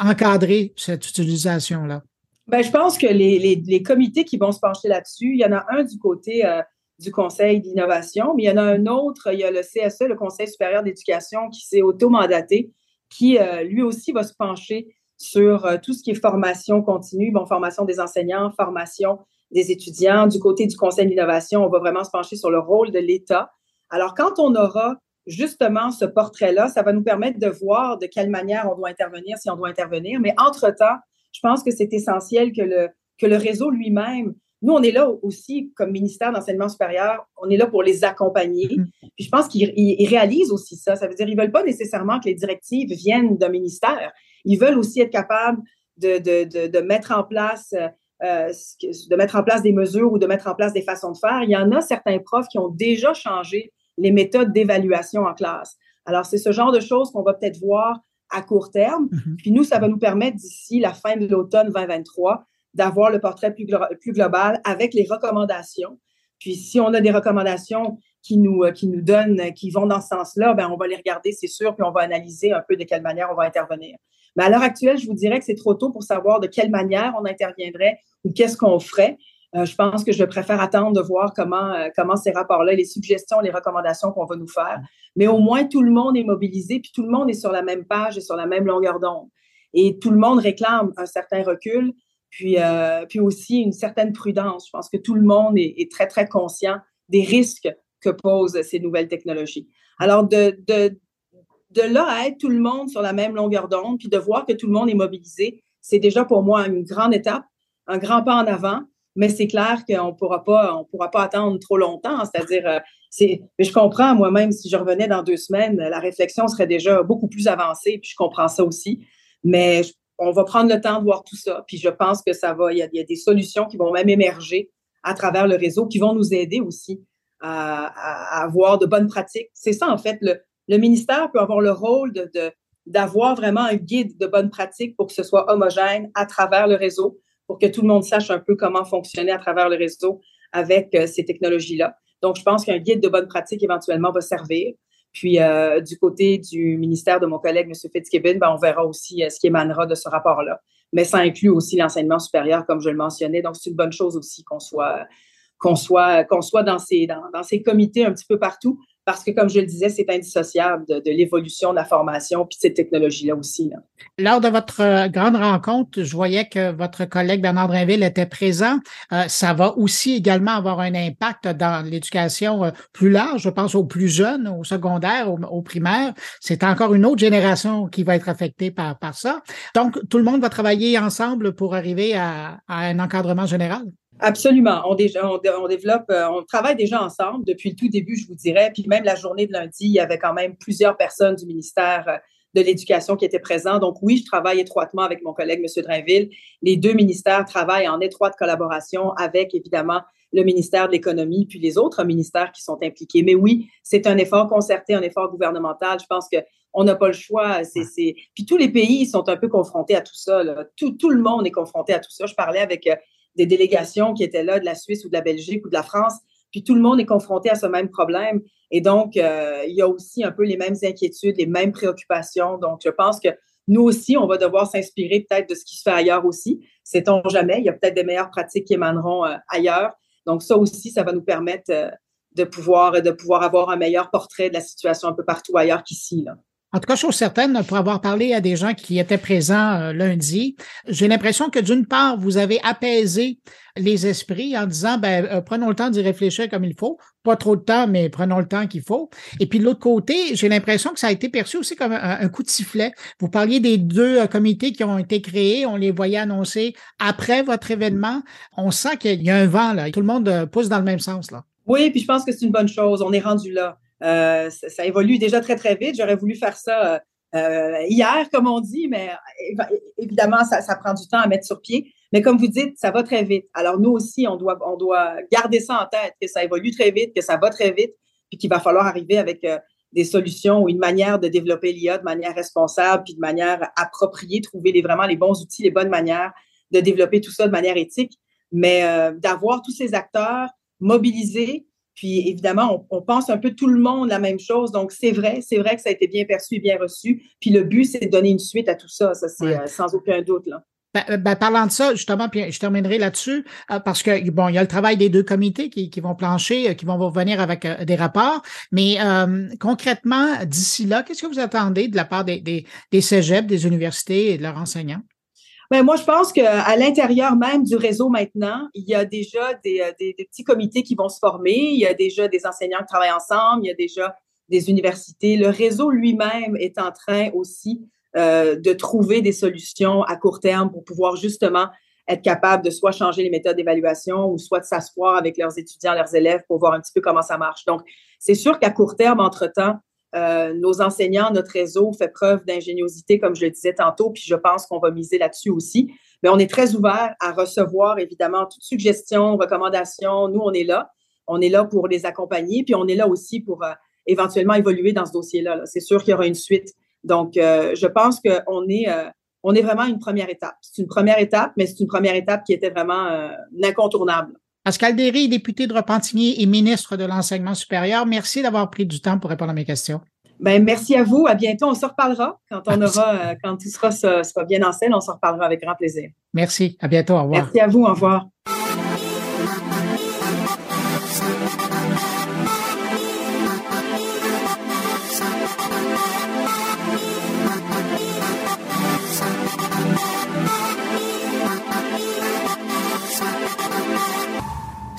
encadrer cette utilisation-là. Ben, je pense que les, les, les, comités qui vont se pencher là-dessus, il y en a un du côté euh, du Conseil d'innovation, mais il y en a un autre, il y a le CSE, le Conseil supérieur d'éducation, qui s'est auto-mandaté, qui euh, lui aussi va se pencher sur euh, tout ce qui est formation continue, bon, formation des enseignants, formation des étudiants. Du côté du Conseil d'innovation, on va vraiment se pencher sur le rôle de l'État. Alors, quand on aura justement ce portrait-là, ça va nous permettre de voir de quelle manière on doit intervenir, si on doit intervenir. Mais entre-temps, je pense que c'est essentiel que le, que le réseau lui-même, nous, on est là aussi, comme ministère d'enseignement supérieur, on est là pour les accompagner. Mm-hmm. Puis je pense qu'ils réalisent aussi ça. Ça veut dire qu'ils ne veulent pas nécessairement que les directives viennent d'un ministère. Ils veulent aussi être capables de, de, de, de mettre en place euh, de mettre en place des mesures ou de mettre en place des façons de faire, il y en a certains profs qui ont déjà changé les méthodes d'évaluation en classe. Alors, c'est ce genre de choses qu'on va peut-être voir à court terme. Mm-hmm. Puis nous, ça va nous permettre d'ici la fin de l'automne 2023 d'avoir le portrait plus, plus global avec les recommandations. Puis si on a des recommandations qui nous, euh, qui nous donnent, qui vont dans ce sens-là, ben on va les regarder, c'est sûr, puis on va analyser un peu de quelle manière on va intervenir. Mais à l'heure actuelle, je vous dirais que c'est trop tôt pour savoir de quelle manière on interviendrait ou qu'est-ce qu'on ferait. Euh, je pense que je préfère attendre de voir comment, euh, comment ces rapports-là, les suggestions, les recommandations qu'on va nous faire. Mais au moins, tout le monde est mobilisé, puis tout le monde est sur la même page et sur la même longueur d'onde. Et tout le monde réclame un certain recul, puis, euh, puis aussi une certaine prudence. Je pense que tout le monde est, très, très conscient des risques que posent ces nouvelles technologies. Alors, de, de, de là à être tout le monde sur la même longueur d'onde, puis de voir que tout le monde est mobilisé, c'est déjà pour moi une grande étape, un grand pas en avant mais c'est clair qu'on pourra pas, on pourra pas attendre trop longtemps. C'est-à-dire, euh, je comprends moi-même si je revenais dans deux semaines, la réflexion serait déjà beaucoup plus avancée, puis je comprends ça aussi. Mais on va prendre le temps de voir tout ça, puis je pense que ça va. Il y, a, des solutions qui vont même émerger à travers le réseau, qui vont nous aider aussi à, avoir de bonnes pratiques. C'est ça en fait. Le, ministère peut avoir le rôle d'avoir vraiment un guide de bonnes pratiques pour que ce soit homogène à travers le réseau pour que tout le monde sache un peu comment fonctionner à travers le réseau avec euh, ces technologies-là. Donc, je pense qu'un guide de bonne pratique éventuellement va servir. Puis, euh, du côté du ministère de mon collègue, M. Fitzgibbon, ben, on verra aussi euh, ce qui émanera de ce rapport-là. Mais ça inclut aussi l'enseignement supérieur, comme je le mentionnais. Donc, c'est une bonne chose aussi qu'on soit, qu'on soit, qu'on soit dans ces, dans, ces comités un petit peu partout parce que, comme je le disais, c'est indissociable de, l'évolution de la formation puis de ces technologies-là aussi. Lors de votre euh, grande rencontre, je voyais que votre collègue Bernard Drinville était présent. Euh, ça va aussi également avoir un impact dans l'éducation euh, plus large, je pense aux plus jeunes, au secondaire, au, primaire. C'est encore une autre génération qui va être affectée par, par ça. Donc, tout le monde va travailler ensemble pour arriver à un encadrement général. Absolument. On, déjà, on, développe, euh, on travaille déjà ensemble depuis le tout début, je vous dirais. Puis même la journée de lundi, il y avait quand même plusieurs personnes du ministère euh, de l'Éducation qui étaient présents. Donc oui, je travaille étroitement avec mon collègue, M. Drainville. Les deux ministères travaillent en étroite collaboration avec, évidemment, le ministère de l'Économie puis les autres ministères qui sont impliqués. Mais oui, c'est un effort concerté, un effort gouvernemental. Je pense que on n'a pas le choix. C'est, Puis tous les pays sont un peu confrontés à tout ça. Tout, tout le monde est confronté à tout ça. Je parlais avec euh, des délégations qui étaient là de la Suisse ou de la Belgique ou de la France. Puis tout le monde est confronté à ce même problème. Et donc, euh, il y a aussi un peu les mêmes inquiétudes, les mêmes préoccupations. Donc, je pense que nous aussi, on va devoir s'inspirer peut-être de ce qui se fait ailleurs aussi. Sait-on jamais? Il y a peut-être des meilleures pratiques qui émaneront euh, ailleurs. Donc, ça aussi, ça va nous permettre euh, de, pouvoir, de pouvoir avoir un meilleur portrait de la situation un peu partout ailleurs qu'ici. En tout cas, chose certaine, pour avoir parlé à des gens qui étaient présents euh, lundi, j'ai l'impression que d'une part, vous avez apaisé les esprits en disant, ben, euh, prenons le temps d'y réfléchir comme il faut. Pas trop de temps, mais prenons le temps qu'il faut. Et puis de l'autre côté, j'ai l'impression que ça a été perçu aussi comme un, coup de sifflet. Vous parliez des deux euh, comités qui ont été créés. On les voyait annoncer après votre événement. On sent qu'il y a un vent, là. Tout le monde pousse dans le même sens, là. Oui, puis je pense que c'est une bonne chose. On est rendu là. Euh, ça, évolue déjà très, très vite. J'aurais voulu faire ça euh, hier, comme on dit, mais évidemment, ça, ça, prend du temps à mettre sur pied. Mais comme vous dites, ça va très vite. Alors, nous aussi, on doit, on doit garder ça en tête, que ça évolue très vite, que ça va très vite, puis qu'il va falloir arriver avec euh, des solutions ou une manière de développer l'IA de manière responsable, puis de manière appropriée, trouver les, vraiment les bons outils, les bonnes manières de développer tout ça de manière éthique, mais d'avoir tous ces acteurs mobilisés puis évidemment, on, pense un peu tout le monde la même chose. Donc c'est vrai, c'est vrai que ça a été bien perçu et bien reçu. Puis le but, c'est de donner une suite à tout ça. Ça, c'est euh, sans aucun doute. Là. Ben, euh, ben, parlant de ça, justement, puis je terminerai là-dessus, euh, parce que bon, il y a le travail des deux comités qui, qui vont plancher, qui vont revenir avec des rapports. Mais concrètement, d'ici là, qu'est-ce que vous attendez de la part des, des, des cégeps, des universités et de leurs enseignants? Ben, moi, je pense qu'à l'intérieur même du réseau maintenant, il y a déjà des, euh, des, des, petits comités qui vont se former, il y a déjà des enseignants qui travaillent ensemble, il y a déjà des universités. Le réseau lui-même est en train aussi euh, de trouver des solutions à court terme pour pouvoir justement être capable de soit changer les méthodes d'évaluation ou soit de s'asseoir avec leurs étudiants, leurs élèves pour voir un petit peu comment ça marche. Donc, c'est sûr qu'à court terme, entre-temps, euh, nos enseignants, notre réseau fait preuve d'ingéniosité, comme je le disais tantôt, puis je pense qu'on va miser là-dessus aussi. Mais on est très ouvert à recevoir, évidemment, toute suggestion, recommandation. Nous, on est là. On est là pour les accompagner, puis on est là aussi pour euh, éventuellement évoluer dans ce dossier-là. C'est sûr qu'il y aura une suite. Donc, euh, je pense qu'on est, euh, on est vraiment une première étape. C'est une première étape, mais c'est une première étape qui était vraiment incontournable. Pascal Derry, député de Repentigny et ministre de l'Enseignement supérieur, merci d'avoir pris du temps pour répondre à mes questions. Ben, merci à vous. À bientôt. On se reparlera quand on aura, quand tout sera, sera bien en scène. On se reparlera avec grand plaisir. Merci. À bientôt. Au revoir. Merci à vous. Au revoir.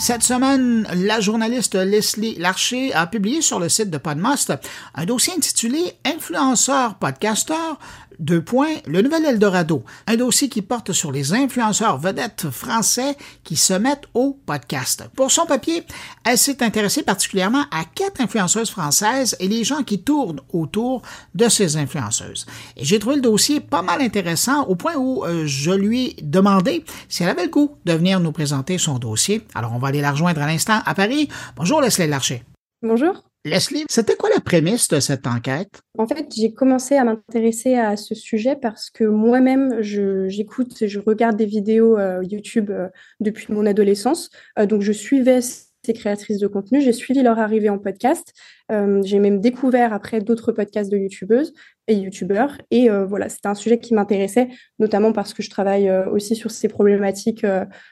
Cette semaine, la journaliste Leslie Larcher a publié sur le site de Podmast un dossier intitulé Influenceurs podcasteurs deux points, le nouvel Eldorado, un dossier qui porte sur les influenceurs vedettes français qui se mettent au podcast. Pour son papier, elle s'est intéressée particulièrement à quatre influenceuses françaises et les gens qui tournent autour de ces influenceuses. Et j'ai trouvé le dossier pas mal intéressant au point où euh, je lui ai demandé si elle avait le goût de venir nous présenter son dossier. Alors on va aller la rejoindre à l'instant à Paris. Bonjour Leslie Larcher. Bonjour. Leslie, c'était quoi la prémisse de cette enquête? En fait, j'ai commencé à m'intéresser à ce sujet parce que moi-même, j'écoute, je, regarde des vidéos euh, YouTube euh, depuis mon adolescence. Euh, donc, je suivais ces créatrices de contenu, j'ai suivi leur arrivée en podcast. j'ai même découvert après d'autres podcasts de YouTubeuses et YouTubeurs. Et voilà, c'était un sujet qui m'intéressait, notamment parce que je travaille aussi sur ces problématiques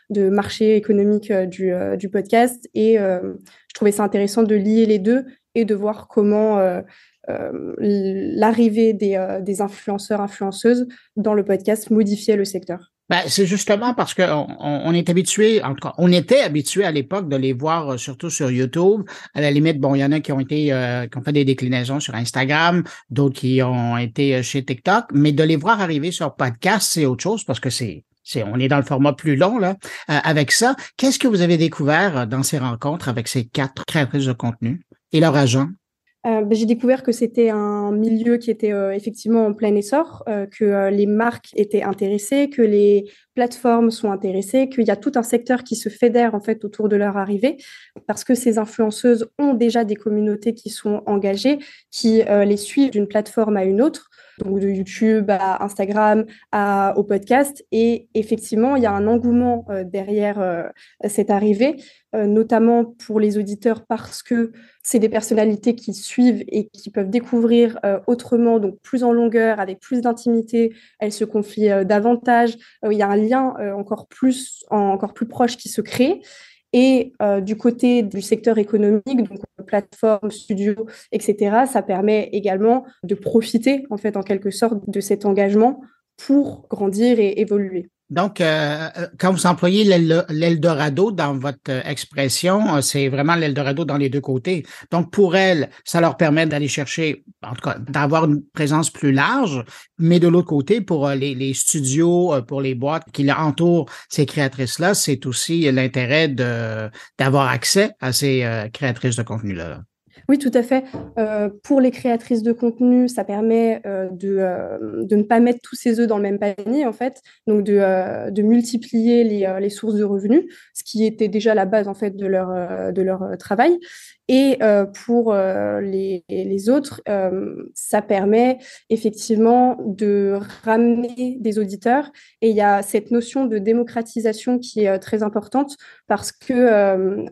de marché économique du, du, podcast. Et je trouvais ça intéressant de lier les deux et de voir comment euh, euh, l'arrivée des, euh, des, influenceurs, influenceuses dans le podcast modifiait le secteur. Ben, c'est justement parce qu'on on, est habitué, en tout cas, on était habitué à l'époque de les voir surtout sur YouTube. À la limite, bon, il y en a qui ont été, qui ont fait des déclinaisons sur Instagram, d'autres qui ont été chez TikTok, mais de les voir arriver sur podcast, c'est autre chose parce que c'est on est dans le format plus long là. avec ça, qu'est-ce que vous avez découvert dans ces rencontres avec ces quatre créatrices de contenu? et leur agent? Euh, ben, j'ai découvert que c'était un milieu qui était euh, effectivement en plein essor, euh, que les marques étaient intéressées, que les plateformes sont intéressées, qu'il y a tout un secteur qui se fédère en fait autour de leur arrivée, parce que ces influenceuses ont déjà des communautés qui sont engagées, qui les suivent d'une plateforme à une autre donc de YouTube à Instagram à, au podcast. Et effectivement, il y a un engouement euh, derrière euh, cette arrivée, euh, notamment pour les auditeurs parce que c'est des personnalités qui suivent et qui peuvent découvrir autrement, donc plus en longueur, avec plus d'intimité. Elles se confient davantage. il y a un lien encore plus, encore plus proche qui se crée. Et euh, du côté du secteur économique, donc plateforme, studio, etc., ça permet également de profiter, en fait, en quelque sorte, de cet engagement pour grandir et évoluer. Donc, euh, euh, quand vous employez l'Eldorado dans votre euh, expression, c'est vraiment l'Eldorado dans les deux côtés. Donc, pour elles, ça leur permet d'aller chercher, en tout cas, d'avoir une présence plus large, mais de l'autre côté, pour les, studios, pour les boîtes qui entourent ces créatrices-là, c'est aussi l'intérêt d'avoir accès à ces créatrices de contenu-là. Oui, tout à fait. Euh, pour les créatrices de contenu, ça permet euh, de, euh, de, ne pas mettre tous ses œufs dans le même panier, en fait, donc de, de multiplier les, les, sources de revenus, ce qui était déjà la base, en fait, de leur, de leur travail. Et pour les, les, autres, ça permet effectivement de ramener des auditeurs. Et il y a cette notion de démocratisation qui est très importante parce que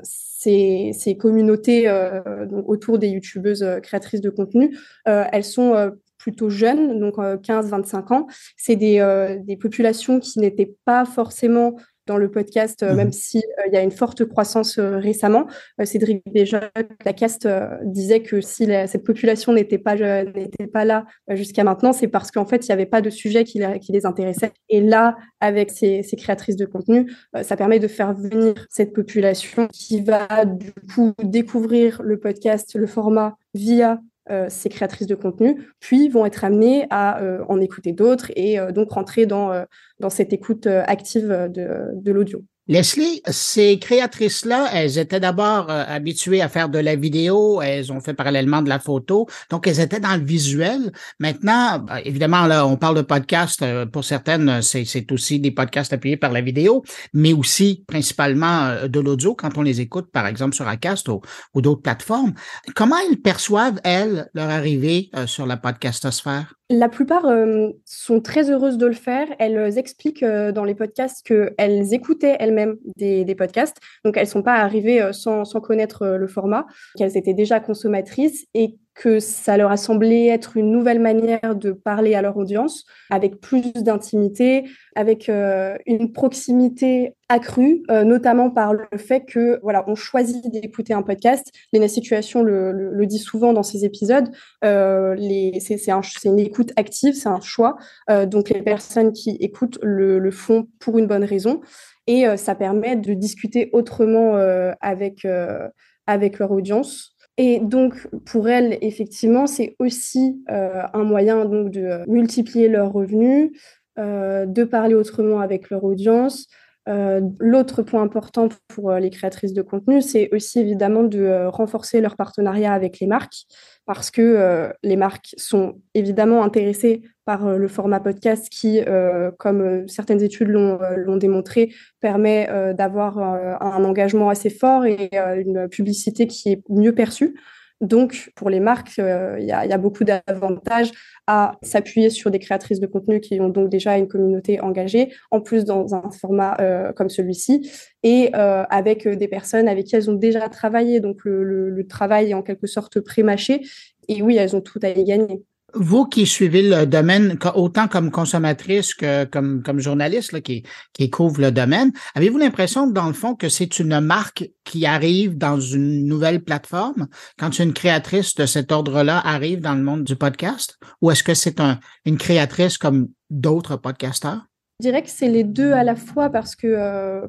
ces, communautés euh, autour des youtubeuses euh, créatrices de contenu, euh, elles sont plutôt jeunes, donc 15-25 ans. C'est des, des, populations qui n'étaient pas forcément dans le podcast, euh, même mhm. s'il euh, y a une forte croissance euh, récemment. Cédric déjà, la cast disait que si cette population n'était pas, n'était pas là jusqu'à maintenant, c'est parce qu'en fait, il n'y avait pas de sujet qui les, qui les intéressait. Et là, avec ces, ces, créatrices de contenu, ça permet de faire venir cette population qui va du coup découvrir le podcast, le format via euh, ces créatrices de contenu, puis vont être amenées à euh, en écouter d'autres et euh, donc rentrer dans, dans cette écoute active de, de l'audio. Leslie, ces créatrices-là, elles étaient d'abord euh, habituées à faire de la vidéo, elles ont fait parallèlement de la photo, donc elles étaient dans le visuel. Maintenant, bah, évidemment, là, on parle de podcast, euh, pour certaines, c'est aussi des podcasts appuyés par la vidéo, mais aussi principalement euh, de l'audio quand on les écoute, par exemple, sur Acast ou, d'autres plateformes. Comment elles perçoivent, elles, leur arrivée sur la podcastosphère? La plupart euh, sont très heureuses de le faire. Elles expliquent euh, dans les podcasts qu'elles écoutaient elles-mêmes des, podcasts. Donc, elles ne sont pas arrivées euh, sans, sans, connaître le format, qu'elles étaient déjà consommatrices et que ça leur a semblé être une nouvelle manière de parler à leur audience, avec plus d'intimité, avec euh, une proximité accrue, euh, notamment par le fait que voilà, on choisit d'écouter un podcast. Léna Situation le, le, dit souvent dans ses épisodes. Euh, c'est un, une écoute active, c'est un choix. Euh, donc les personnes qui écoutent le, font pour une bonne raison, et ça permet de discuter autrement avec avec leur audience. Et donc, pour elles, effectivement, c'est aussi euh, un moyen donc, de euh, multiplier leurs revenus, euh, de parler autrement avec leur audience. L'autre point important pour les créatrices de contenu, c'est aussi évidemment de renforcer leur partenariat avec les marques parce que euh, les marques sont évidemment intéressées par euh, le format podcast qui, euh, comme certaines études l'ont démontré, permet d'avoir un engagement assez fort et une publicité qui est mieux perçue. Donc, pour les marques, il y, a beaucoup d'avantages à s'appuyer sur des créatrices de contenu qui ont donc déjà une communauté engagée, en plus dans un format comme celui-ci, et avec des personnes avec qui elles ont déjà travaillé. Donc, le, le travail est en quelque sorte pré-mâché. Et oui, elles ont tout à y gagner. Vous qui suivez le domaine autant comme consommatrice que comme, journaliste là, qui, qui couvre le domaine, avez-vous l'impression, dans le fond, que c'est une marque qui arrive dans une nouvelle plateforme quand une créatrice de cet ordre-là arrive dans le monde du podcast? Ou est-ce que c'est un, une créatrice comme d'autres podcasteurs? Je dirais que c'est les deux à la fois parce que, euh,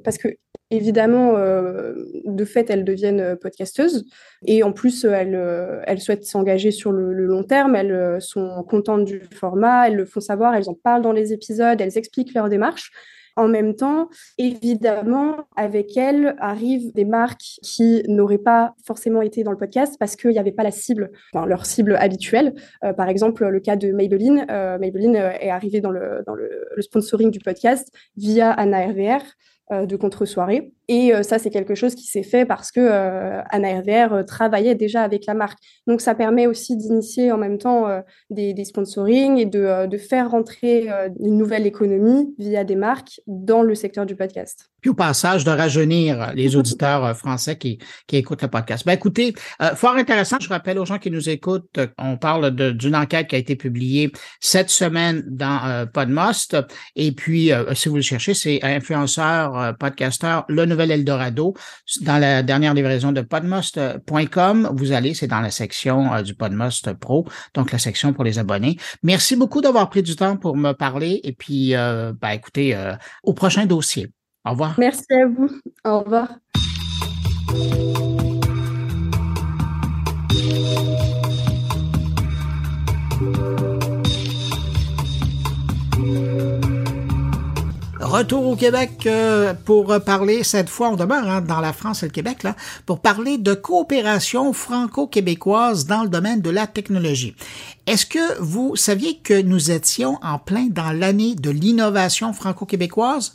évidemment, euh, de fait, elles deviennent euh, podcasteuses. Et en plus, elles, souhaitent s'engager sur le, long terme, elles sont contentes du format, elles le font savoir, elles en parlent dans les épisodes, elles expliquent leur démarche. En même temps, évidemment, avec elle arrivent des marques qui n'auraient pas forcément été dans le podcast parce qu'il n'y avait pas la cible, leur cible habituelle. Euh, par exemple, le cas de Maybelline. Euh, Maybelline euh, est arrivé dans, le, dans le, le, sponsoring du podcast via Anna RVR de contre-soirée. Et euh, ça, c'est quelque chose qui s'est fait parce que euh, Anna RVR euh, travaillait déjà avec la marque. Donc, ça permet aussi d'initier en même temps des, des sponsorings et de, de faire rentrer une nouvelle économie via des marques dans le secteur du podcast. Puis au passage, de rajeunir les auditeurs français qui, qui écoutent le podcast. Ben, écoutez, fort intéressant. Je rappelle aux gens qui nous écoutent, on parle d'une enquête qui a été publiée cette semaine dans Podmost. Et puis, si vous le cherchez, c'est influenceur, podcasteur, le nouvel Eldorado. Dans la dernière livraison de podmost.com, vous allez, c'est dans la section euh, du Podmost Pro, donc la section pour les abonnés. Merci beaucoup d'avoir pris du temps pour me parler et puis, euh, ben, écoutez, euh, au prochain dossier. Au revoir. Merci à vous. Au revoir. Retour au Québec euh, pour parler, cette fois on demeure hein, dans la France et le Québec, là, pour parler de coopération franco-québécoise dans le domaine de la technologie. Est-ce que vous saviez que nous étions en plein dans l'année de l'innovation franco-québécoise?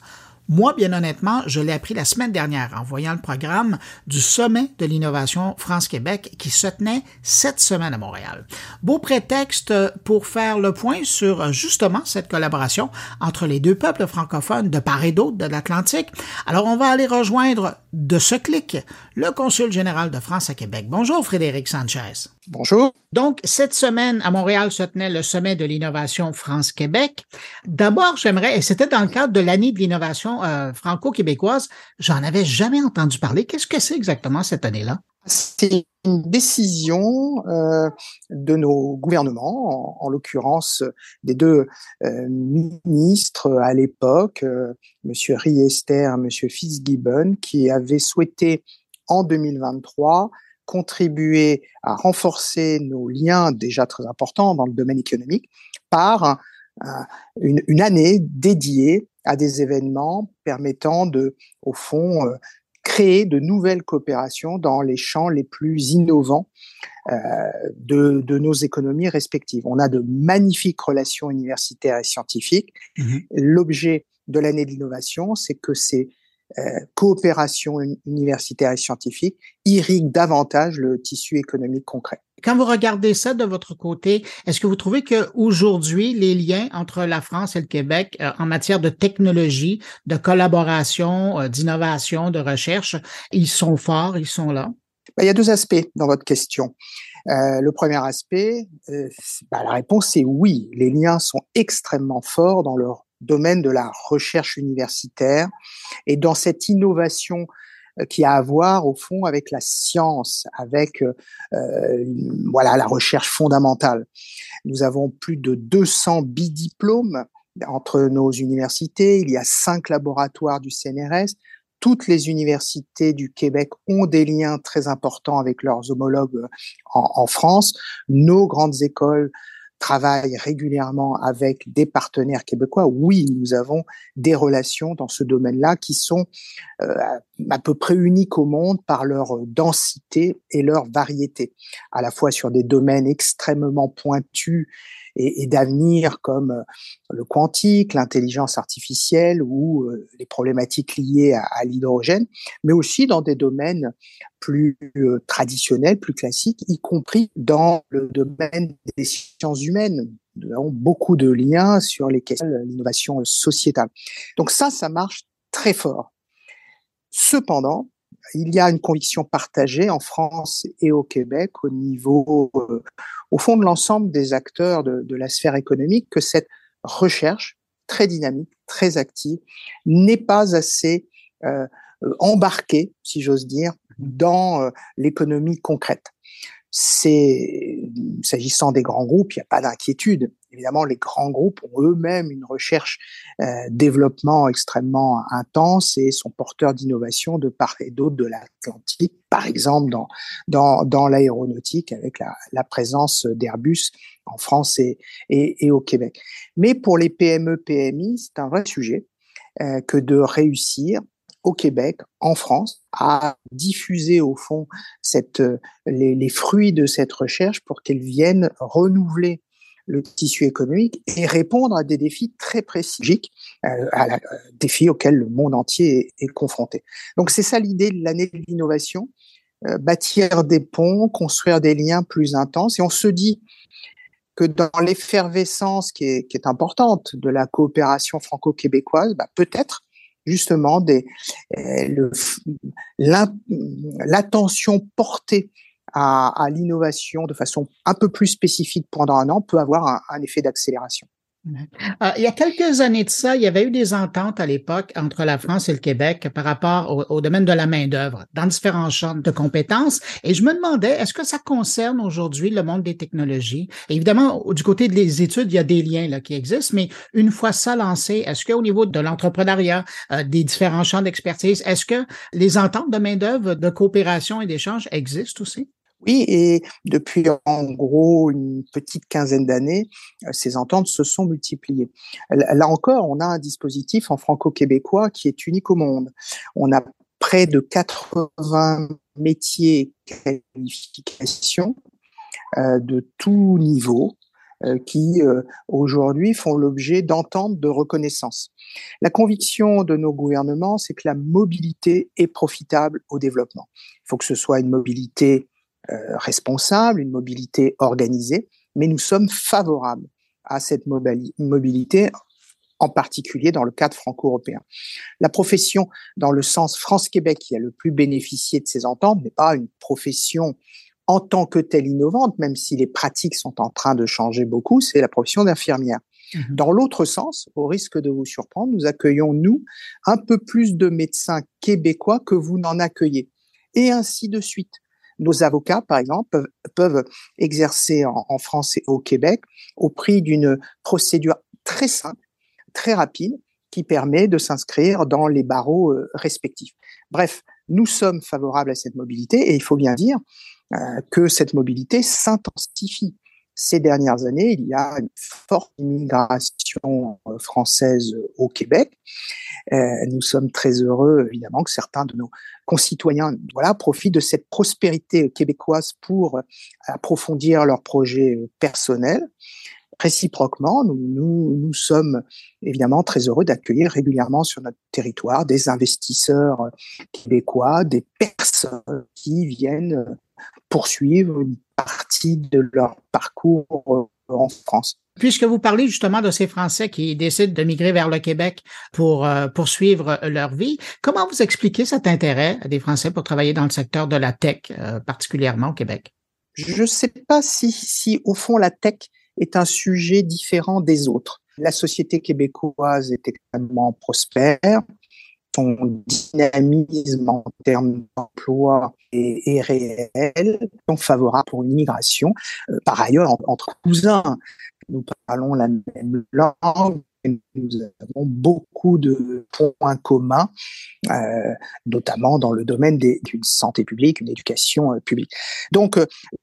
Moi, bien honnêtement, je l'ai appris la semaine dernière en voyant le programme du Sommet de l'innovation France-Québec qui se tenait cette semaine à Montréal. Beau prétexte pour faire le point sur justement cette collaboration entre les deux peuples francophones de part et d'autre de l'Atlantique. Alors, on va aller rejoindre de ce clic le consul général de France à Québec. Bonjour Frédéric Sanchez. Bonjour. Donc, cette semaine, à Montréal se tenait le sommet de l'innovation France-Québec. D'abord, j'aimerais, et c'était dans le cadre de l'année de l'innovation euh, franco-québécoise, j'en avais jamais entendu parler. Qu'est-ce que c'est exactement cette année-là? C'est une décision euh, de nos gouvernements, en, l'occurrence des deux euh, ministres à l'époque, Monsieur Riester, Monsieur Fitzgibbon, qui avaient souhaité en 2023 contribuer à renforcer nos liens déjà très importants dans le domaine économique par une, une, année dédiée à des événements permettant de, au fond, créer de nouvelles coopérations dans les champs les plus innovants euh, de, de, nos économies respectives. On a de magnifiques relations universitaires et scientifiques. Mmh L'objet de l'année de l'innovation, c'est que ces euh, coopérations universitaires et scientifiques irriguent davantage le tissu économique concret. Quand vous regardez ça de votre côté, est-ce que vous trouvez que aujourd'hui les liens entre la France et le Québec euh, en matière de technologie, de collaboration, euh, d'innovation, de recherche, ils sont forts, ils sont là? Ben, il y a deux aspects dans votre question. Euh, le premier aspect, ben, la réponse est oui. Les liens sont extrêmement forts dans leur domaine de la recherche universitaire et dans cette innovation euh, qui a à voir au fond avec la science, avec euh, euh, voilà la recherche fondamentale. Nous avons plus de 200 bidiplômes entre nos universités. Il y a cinq laboratoires du CNRS. Toutes les universités du Québec ont des liens très importants avec leurs homologues en, en France. Nos grandes écoles travaille régulièrement avec des partenaires québécois, oui, nous avons des relations dans ce domaine-là qui sont euh, à peu près uniques au monde par leur densité et leur variété, à la fois sur des domaines extrêmement pointus et, et d'avenir comme euh, le quantique, l'intelligence artificielle ou euh, les problématiques liées à, à l'hydrogène, mais aussi dans des domaines plus euh, traditionnels, plus classiques, y compris dans le domaine des sciences humaines. Nous avons beaucoup de liens sur les questions de l'innovation sociétale. Donc ça, ça marche très fort. Cependant, il y a une conviction partagée en France et au Québec au niveau, euh, au fond de l'ensemble des acteurs de, de, la sphère économique, que cette recherche très dynamique, très active, n'est pas assez euh, embarquée, si j'ose dire, dans euh, l'économie concrète. C'est s'agissant des grands groupes, il n'y a pas d'inquiétude. Évidemment, les grands groupes ont eux-mêmes une recherche euh, développement extrêmement intense et sont porteurs d'innovation de part et d'autre de l'Atlantique, par exemple dans dans, dans l'aéronautique avec la, la présence d'Airbus en France et, et, et, au Québec. Mais pour les PME PMI, c'est un vrai sujet euh, que de réussir au Québec, en France, à diffuser au fond cette, euh, les, fruits de cette recherche pour qu'elles viennent renouveler le tissu économique et répondre à des défis très précis, euh, à la, euh, défis auxquels le monde entier est, est confronté. Donc c'est ça l'idée de l'année de l'innovation, euh, bâtir des ponts, construire des liens plus intenses. Et on se dit que dans l'effervescence qui est, qui est importante de la coopération franco-québécoise, bah, peut-être justement euh, l'attention portée à, l'innovation de façon un peu plus spécifique pendant un an peut avoir un effet d'accélération. Euh, il y a quelques années de ça, il y avait eu des ententes à l'époque entre la France et le Québec par rapport au, au domaine de la main-d'œuvre dans différents champs de compétences. Et je me demandais, est-ce que ça concerne aujourd'hui le monde des technologies? évidemment, du côté des études, il y a des liens là, qui existent, mais une fois ça lancé, est-ce qu'au niveau de l'entrepreneuriat, euh, des différents champs d'expertise, est-ce que les ententes de main-d'œuvre, de coopération et d'échange existent aussi? Oui, et depuis en gros une petite quinzaine d'années, euh, ces ententes se sont multipliées. Là encore, on a un dispositif en franco-québécois qui est unique au monde. On a près de 80 métiers qualifications euh, de tout niveau euh, qui aujourd'hui font l'objet d'ententes de reconnaissance. La conviction de nos gouvernements, c'est que la mobilité est profitable au développement. Il faut que ce soit une mobilité responsable, une mobilité organisée, mais nous sommes favorables à cette mobilité, en particulier dans le cadre franco-européen. La profession, dans le sens France-Québec, qui a le plus bénéficié de ces ententes, n'est pas une profession en tant que telle innovante, même si les pratiques sont en train de changer beaucoup, c'est la profession d'infirmière. Mmh dans l'autre sens, au risque de vous surprendre, nous accueillons, nous, un peu plus de médecins québécois que vous n'en accueillez. Et ainsi de suite nos avocats, par exemple, peuvent, exercer en, en, France et au Québec au prix d'une procédure très simple, très rapide, qui permet de s'inscrire dans les barreaux euh, respectifs. Bref, nous sommes favorables à cette mobilité et il faut bien dire euh, que cette mobilité s'intensifie. Ces dernières années, il y a une forte immigration euh, française au Québec. Euh, nous sommes très heureux, évidemment, que certains de nos concitoyens profitent de cette prospérité québécoise pour approfondir leurs projets personnels. Réciproquement, nous sommes évidemment très heureux d'accueillir régulièrement sur notre territoire des investisseurs québécois, des personnes qui viennent poursuivre une partie de leur parcours euh, en France. Puisque vous parlez justement de ces Français qui décident de migrer vers le Québec pour euh, poursuivre leur vie, comment vous expliquez cet intérêt des Français pour travailler dans le secteur de la tech, euh, particulièrement au Québec? Je ne sais pas si, si, au fond, la tech est un sujet différent des autres. La société québécoise est extrêmement prospère son dynamisme en termes d'emploi est, réel, donc favorable pour une immigration. Euh, par ailleurs, entre cousins, nous parlons la même langue, nous avons beaucoup de points communs, euh, notamment dans le domaine d'une santé publique, une éducation euh, publique. Donc,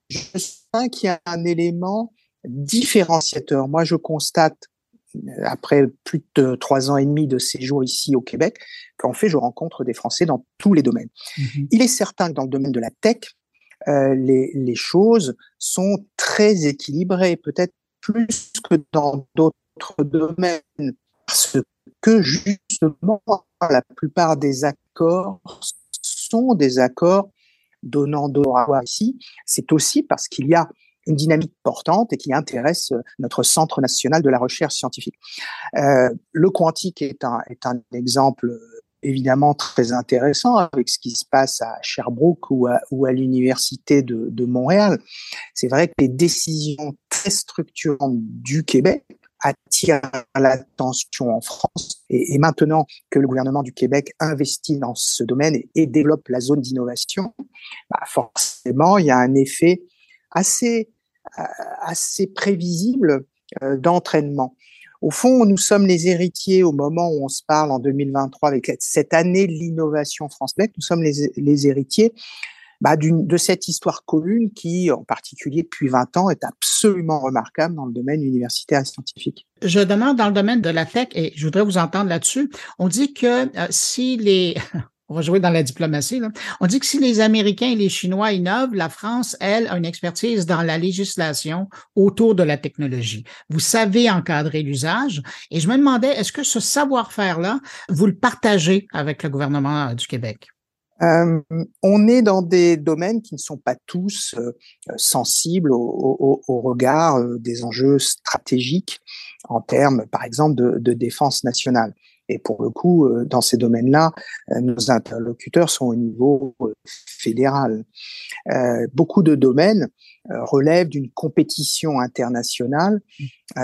je sens qu'il y a un élément différenciateur. Moi, je constate après plus de trois ans et demi de séjour ici au Québec, qu'en fait, je rencontre des Français dans tous les domaines. Mhm. Il est certain que dans le domaine de la tech, euh, les, les, choses sont très équilibrées, peut-être plus que dans d'autres domaines, parce que justement, la plupart des accords sont des accords donnant droit ici. C'est aussi parce qu'il y a une dynamique portante et qui intéresse euh, notre Centre national de la recherche scientifique. Euh, le quantique est un, est un exemple euh, évidemment très intéressant avec ce qui se passe à Sherbrooke ou à, l'université de, Montréal. C'est vrai que les décisions très structurantes du Québec attirent l'attention en France. Et, maintenant que le gouvernement du Québec investit dans ce domaine et, et développe la zone d'innovation, bah forcément, il y a un effet assez assez prévisible euh, d'entraînement. Au fond, nous sommes les héritiers au moment où on se parle en 2023 avec cette année de l'innovation France Nous sommes les, les héritiers bah, de cette histoire commune qui, en particulier depuis 20 ans, est absolument remarquable dans le domaine universitaire et scientifique. Je demande dans le domaine de la tech, et je voudrais vous entendre là-dessus, on dit que euh, si les, on va jouer dans la diplomatie. Là. On dit que si les Américains et les Chinois innovent, la France, elle, a une expertise dans la législation autour de la technologie. Vous savez encadrer l'usage. Et je me demandais, est-ce que ce savoir-faire-là, vous le partagez avec le gouvernement du Québec? Euh, on est dans des domaines qui ne sont pas tous euh, sensibles au, regard euh, des enjeux stratégiques en termes, par exemple, de défense nationale. Et pour le coup, euh, dans ces domaines-là, euh, nos interlocuteurs sont au niveau euh, fédéral. beaucoup de domaines relèvent d'une compétition internationale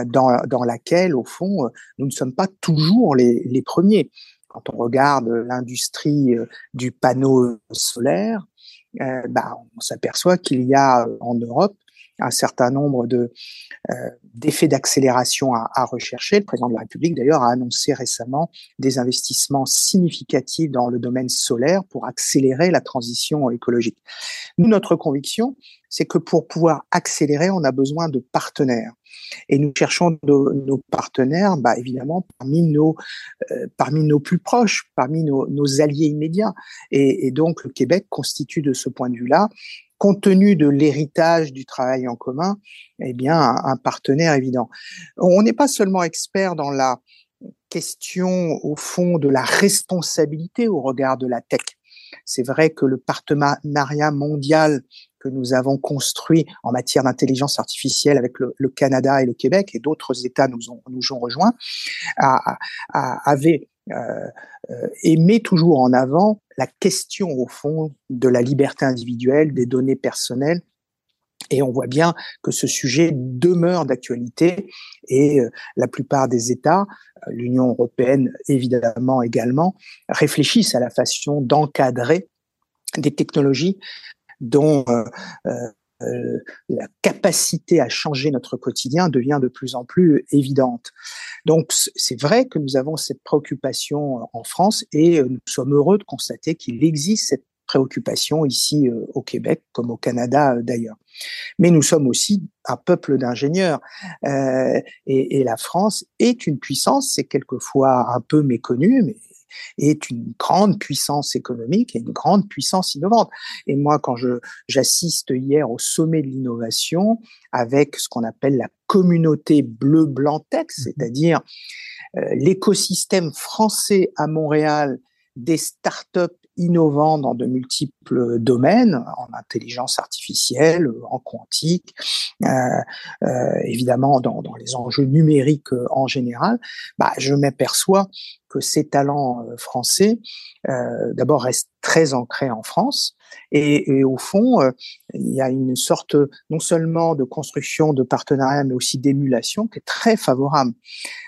dans, dans laquelle, au fond, nous ne sommes pas toujours les, premiers. Quand on regarde l'industrie du panneau solaire, bah, on s'aperçoit qu'il y a en Europe un certain nombre de euh, d'effets d'accélération à, à, rechercher. Le président de la République, d'ailleurs, a annoncé récemment des investissements significatifs dans le domaine solaire pour accélérer la transition écologique. Nous, notre conviction, c'est que pour pouvoir accélérer, on a besoin de partenaires. Et nous cherchons de, nos partenaires, bah, évidemment, parmi nos, euh, parmi nos plus proches, parmi nos, nos alliés immédiats. Et, et, donc, le Québec constitue de ce point de vue-là compte tenu de l'héritage du travail en commun, eh bien, un, partenaire évident. On n'est pas seulement expert dans la question, au fond, de la responsabilité au regard de la tech. C'est vrai que le partenariat mondial que nous avons construit en matière d'intelligence artificielle avec le, Canada et le Québec et d'autres États nous ont, nous ont rejoints, avait et met toujours en avant la question au fond de la liberté individuelle, des données personnelles. Et on voit bien que ce sujet demeure d'actualité et euh, la plupart des États, l'Union européenne évidemment également, réfléchissent à la façon d'encadrer des technologies dont euh, la capacité à changer notre quotidien devient de plus en plus évidente. Donc c'est vrai que nous avons cette préoccupation en France et euh, nous sommes heureux de constater qu'il existe cette préoccupation ici au Québec comme au Canada d'ailleurs. Mais nous sommes aussi un peuple d'ingénieurs et, et, la France est une puissance, c'est quelquefois un peu méconnu, mais est une grande puissance économique et une grande puissance innovante. Et moi, quand je j'assiste hier au sommet de l'innovation avec ce qu'on appelle la communauté bleu-blanc-tech, mmh c'est-à-dire euh, l'écosystème français à Montréal des startups innovants dans de multiples domaines, en intelligence artificielle, en quantique, euh, euh, évidemment dans, dans, les enjeux numériques en général, bah, je m'aperçois que ces talents euh, français, euh, d'abord, restent très ancrés en France. Et, et au fond, euh, il y a une sorte non seulement de construction de partenariat, mais aussi d'émulation qui est très favorable.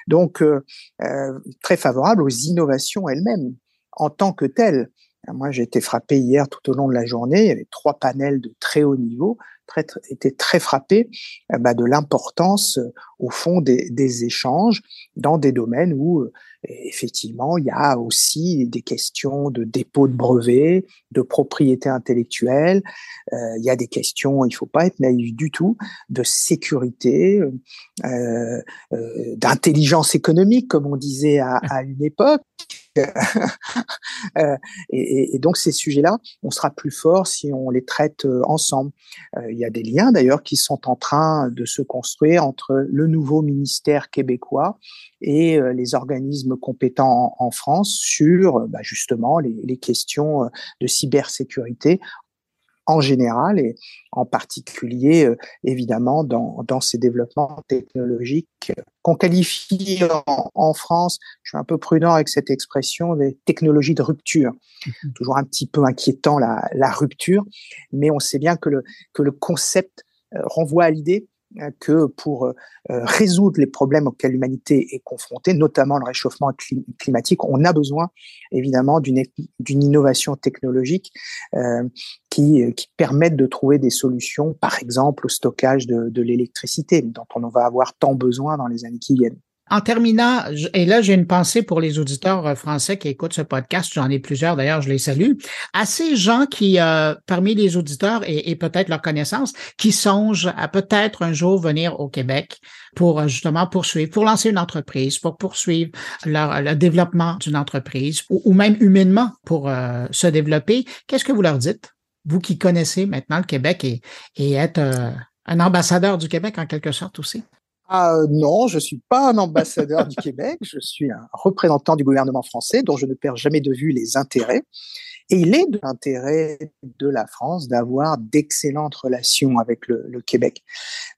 Donc, euh, très favorable aux innovations elles-mêmes en tant que telles. Moi, j'ai été frappé hier tout au long de la journée. Il y avait trois panels de très haut niveau. Très, très frappé bah, de l'importance, au fond, des, échanges dans des domaines où effectivement, il y a aussi des questions de dépôt de brevets, de propriété intellectuelle. Euh, il y a des questions, il faut pas être naïf du tout, de sécurité, euh, euh, d'intelligence économique, comme on disait à une époque. Euh, et, donc ces sujets-là, on sera plus fort si on les traite euh, ensemble. Euh, il y a des liens d'ailleurs qui sont en train de se construire entre le nouveau ministère québécois et les organismes compétents en, France sur bah, justement les, questions de cybersécurité en général et en particulier euh, évidemment dans, dans ces développements technologiques qu'on qualifie en, France, je suis un peu prudent avec cette expression, des technologies de rupture. Mhm. Toujours un petit peu inquiétant la, la rupture, mais on sait bien que le, que le concept euh, renvoie à l'idée que pour euh, résoudre les problèmes auxquels l'humanité est confrontée, notamment le réchauffement climatique, on a besoin évidemment d'une innovation technologique euh, qui, qui permette de trouver des solutions, par exemple au stockage de, de l'électricité, dont on va avoir tant besoin dans les années qui viennent. En terminant, et là j'ai une pensée pour les auditeurs euh, français qui écoutent ce podcast, j'en ai plusieurs d'ailleurs, je les salue, à ces gens qui, euh, parmi les auditeurs et, peut-être leur connaissance, qui songent à peut-être un jour venir au Québec pour euh, justement poursuivre, pour lancer une entreprise, pour poursuivre leur, le développement d'une entreprise ou, même humainement pour se développer, qu'est-ce que vous leur dites, vous qui connaissez maintenant le Québec et, et êtes un ambassadeur du Québec en quelque sorte aussi? Ah non, je suis pas un ambassadeur du Québec, je suis un représentant du gouvernement français dont je ne perds jamais de vue les intérêts. Et il est de l'intérêt de la France d'avoir d'excellentes relations avec le, Québec.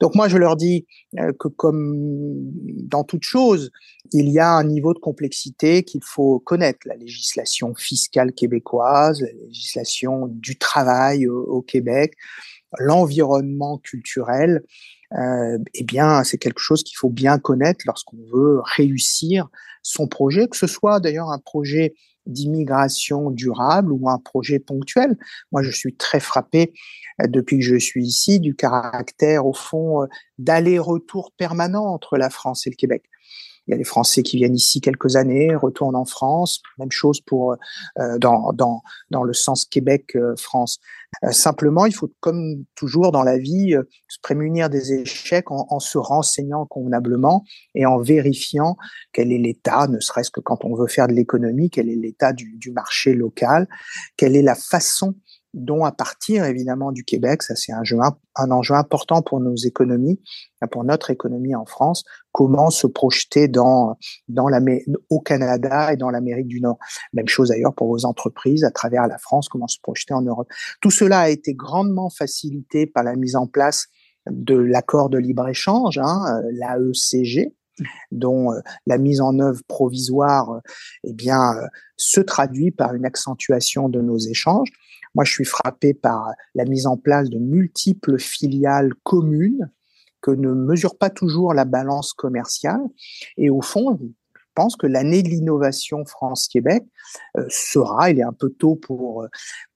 Donc moi, je leur dis euh, que comme dans toute chose, il y a un niveau de complexité qu'il faut connaître. La législation fiscale québécoise, la législation du travail au Québec, l'environnement culturel euh, eh bien, c'est quelque chose qu'il faut bien connaître lorsqu'on veut réussir son projet, que ce soit d'ailleurs un projet d'immigration durable ou un projet ponctuel. Moi, je suis très frappé euh, depuis que je suis ici du caractère, au fond, euh, d'aller-retour permanent entre la France et le Québec. Il y a des Français qui viennent ici quelques années, retournent en France. Même chose pour euh, dans, dans, dans le sens Québec-France. Euh, simplement, il faut, comme toujours dans la vie, euh, se prémunir des échecs en, en, se renseignant convenablement et en vérifiant quel est l'état, ne serait-ce que quand on veut faire de l'économie, quel est l'état du, du marché local, quelle est la façon dont à partir évidemment du Québec, ça c'est un, un enjeu important pour nos économies, pour notre économie en France, comment se projeter dans, dans la, au Canada et dans l'Amérique du Nord? Même chose d'ailleurs pour vos entreprises à travers la France, comment se projeter en Europe? Tout cela a été grandement facilité par la mise en place de l'accord de libre-échange, hein, l'AECG, dont euh, la mise en œuvre provisoire eh bien, euh, se traduit par une accentuation de nos échanges. Moi, je suis frappé par la mise en place de multiples filiales communes que ne mesurent pas toujours la balance commerciale. Et au fond, pense que l'année de l'innovation France-Québec euh, sera, il est un peu tôt pour,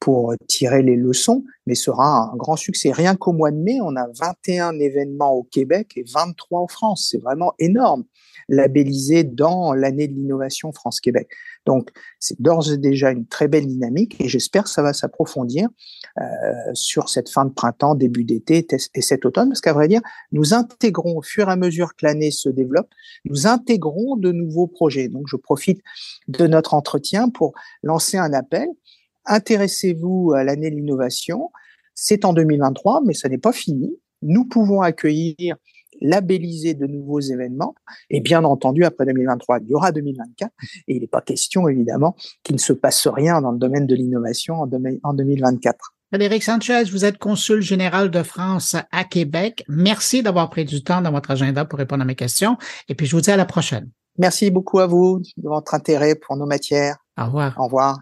pour tirer les leçons, mais sera un grand succès. Rien qu'au mois de mai, on a 21 événements au Québec et 23 en France. C'est vraiment énorme. labellisés dans l'année de l'innovation France-Québec. Donc, c'est d'ores et déjà une très belle dynamique et j'espère que ça va s'approfondir euh, sur cette fin de printemps, début d'été et cet automne, parce qu'à vrai dire, nous intégrons au fur et à mesure que l'année se développe, nous intégrons de nouveaux projets. Donc, je profite de notre entretien pour lancer un appel. Intéressez-vous à l'année de l'innovation. C'est en 2023, mais ce n'est pas fini. Nous pouvons accueillir labelliser de nouveaux événements. Et bien entendu, après 2023, il y aura 2024. Et il n'est pas question, évidemment, qu'il ne se passe rien dans le domaine de l'innovation en 2024. Frédéric Sanchez, vous êtes consul général de France à Québec. Merci d'avoir pris du temps dans votre agenda pour répondre à mes questions. Et puis, je vous dis à la prochaine. Merci beaucoup à vous de votre intérêt pour nos matières. Au revoir. Au revoir.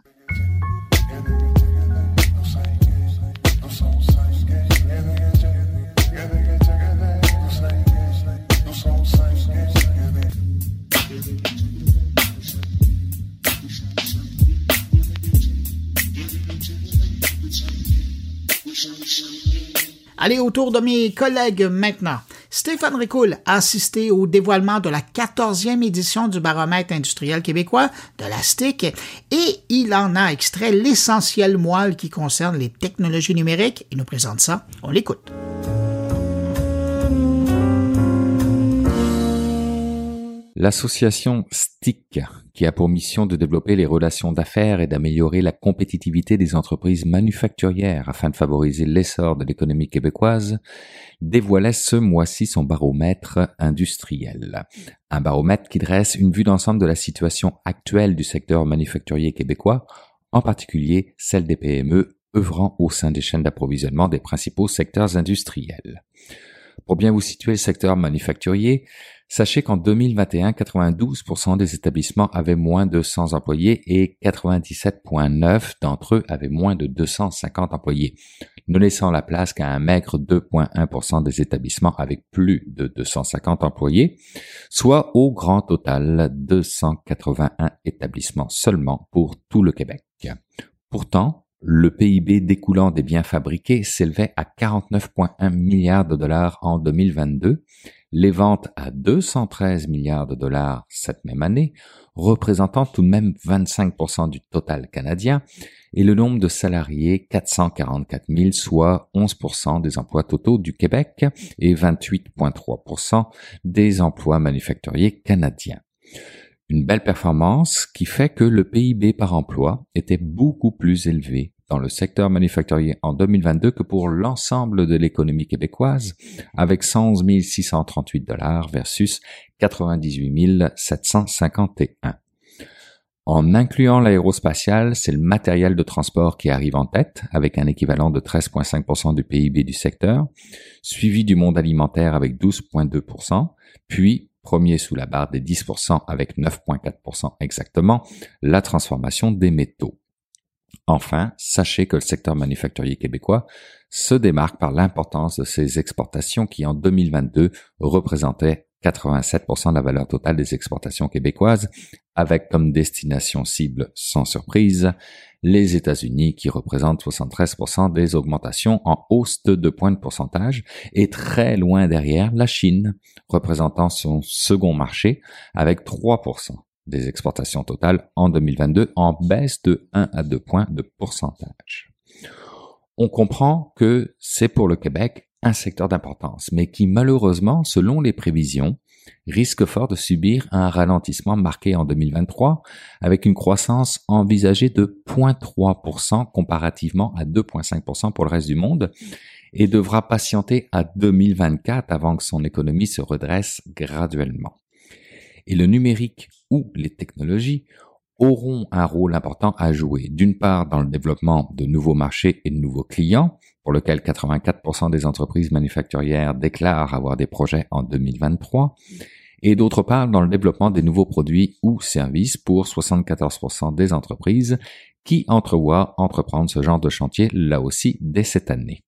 Allez, autour de mes collègues maintenant. Stéphane Ricoul a assisté au dévoilement de la 14e édition du baromètre industriel québécois de la STIC et il en a extrait l'essentiel moelle qui concerne les technologies numériques. Il nous présente ça. On l'écoute. L'association STIC, qui a pour mission de développer les relations d'affaires et d'améliorer la compétitivité des entreprises manufacturières afin de favoriser l'essor de l'économie québécoise, dévoilait ce mois-ci son baromètre industriel. Un baromètre qui dresse une vue d'ensemble de la situation actuelle du secteur manufacturier québécois, en particulier celle des PME œuvrant au sein des chaînes d'approvisionnement des principaux secteurs industriels. Pour bien vous situer le secteur manufacturier, Sachez qu'en 2021, 92% des établissements avaient moins de 100 employés et 97,9 d'entre eux avaient moins de 250 employés, ne laissant la place qu'à un maigre 2,1% des établissements avec plus de 250 employés, soit au grand total 281 établissements seulement pour tout le Québec. Pourtant, le PIB découlant des biens fabriqués s'élevait à 49,1 milliards de dollars en 2022, les ventes à 213 milliards de dollars cette même année, représentant tout de même 25% du total canadien, et le nombre de salariés 444 000, soit 11% des emplois totaux du Québec et 28,3% des emplois manufacturiers canadiens. Une belle performance qui fait que le PIB par emploi était beaucoup plus élevé dans le secteur manufacturier en 2022 que pour l'ensemble de l'économie québécoise, avec 111 638 dollars versus 98 751. En incluant l'aérospatial, c'est le matériel de transport qui arrive en tête, avec un équivalent de 13,5% du PIB du secteur, suivi du monde alimentaire avec 12,2%, puis premier sous la barre des 10% avec 9,4% exactement, la transformation des métaux. Enfin, sachez que le secteur manufacturier québécois se démarque par l'importance de ses exportations qui en 2022 représentaient 87% de la valeur totale des exportations québécoises, avec comme destination cible sans surprise les États-Unis qui représentent 73% des augmentations en hausse de 2 points de pourcentage et très loin derrière la Chine, représentant son second marché avec 3% des exportations totales en 2022 en baisse de 1 à 2 points de pourcentage. On comprend que c'est pour le Québec un secteur d'importance, mais qui malheureusement, selon les prévisions, risque fort de subir un ralentissement marqué en 2023 avec une croissance envisagée de 0,3% comparativement à 2,5% pour le reste du monde et devra patienter à 2024 avant que son économie se redresse graduellement. Et le numérique ou les technologies auront un rôle important à jouer, d'une part dans le développement de nouveaux marchés et de nouveaux clients, pour lequel 84% des entreprises manufacturières déclarent avoir des projets en 2023, et d'autre part dans le développement des nouveaux produits ou services pour 74% des entreprises qui entrevoient entreprendre ce genre de chantier là aussi dès cette année.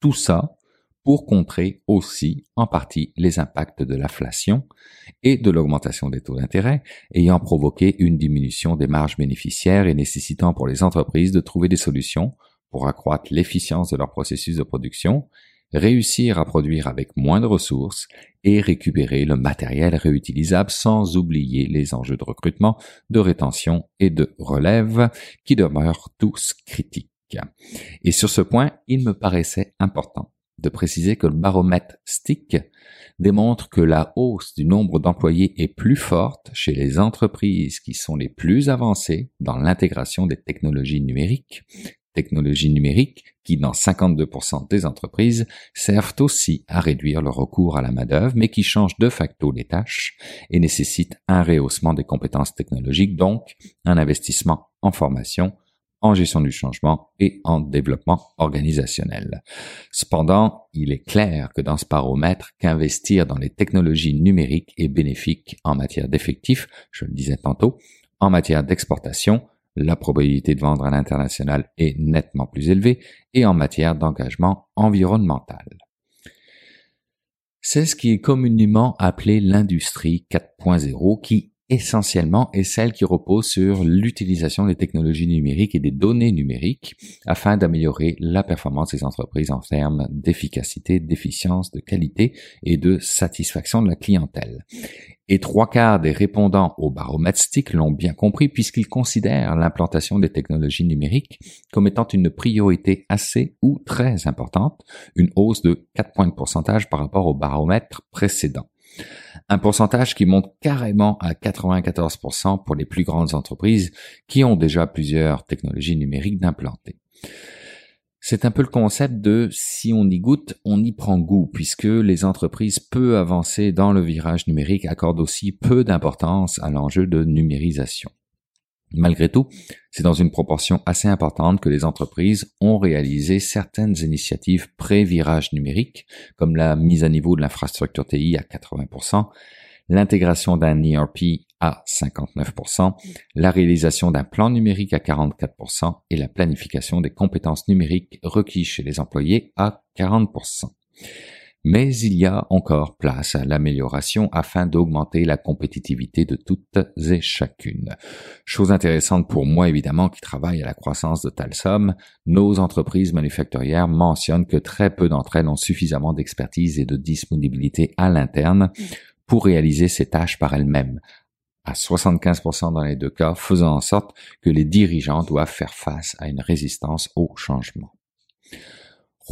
Tout ça pour contrer aussi en partie les impacts de l'inflation et de l'augmentation des taux d'intérêt, ayant provoqué une diminution des marges bénéficiaires et nécessitant pour les entreprises de trouver des solutions pour accroître l'efficience de leur processus de production, réussir à produire avec moins de ressources et récupérer le matériel réutilisable sans oublier les enjeux de recrutement, de rétention et de relève qui demeurent tous critiques. Et sur ce point, il me paraissait important de préciser que le baromètre STIC démontre que la hausse du nombre d'employés est plus forte chez les entreprises qui sont les plus avancées dans l'intégration des technologies numériques, technologies numériques qui, dans 52% des entreprises, servent aussi à réduire le recours à la main-d'œuvre, mais qui changent de facto les tâches et nécessitent un rehaussement des compétences technologiques, donc un investissement en formation, en gestion du changement et en développement organisationnel. Cependant, il est clair que dans ce baromètre qu'investir dans les technologies numériques est bénéfique en matière d'effectifs, je le disais tantôt, en matière d'exportation, la probabilité de vendre à l'international est nettement plus élevée et en matière d'engagement environnemental. C'est ce qui est communément appelé l'industrie 4.0 qui essentiellement est celle qui repose sur l'utilisation des technologies numériques et des données numériques afin d'améliorer la performance des entreprises en termes d'efficacité, d'efficience, de qualité et de satisfaction de la clientèle. Et trois quarts des répondants au baromètre l'ont bien compris puisqu'ils considèrent l'implantation des technologies numériques comme étant une priorité assez ou très importante, une hausse de 4 points de pourcentage par rapport au baromètre précédent. Un pourcentage qui monte carrément à 94% pour les plus grandes entreprises qui ont déjà plusieurs technologies numériques d'implanter. C'est un peu le concept de si on y goûte, on y prend goût, puisque les entreprises peu avancées dans le virage numérique accordent aussi peu d'importance à l'enjeu de numérisation. Malgré tout, c'est dans une proportion assez importante que les entreprises ont réalisé certaines initiatives pré-virage numérique, comme la mise à niveau de l'infrastructure TI à 80%, l'intégration d'un ERP à 59%, la réalisation d'un plan numérique à 44% et la planification des compétences numériques requises chez les employés à 40% mais il y a encore place à l'amélioration afin d'augmenter la compétitivité de toutes et chacune. Chose intéressante pour moi évidemment qui travaille à la croissance de Talsom, nos entreprises manufacturières mentionnent que très peu d'entre elles ont suffisamment d'expertise et de disponibilité à l'interne pour réaliser ces tâches par elles-mêmes, à 75% dans les deux cas, faisant en sorte que les dirigeants doivent faire face à une résistance au changement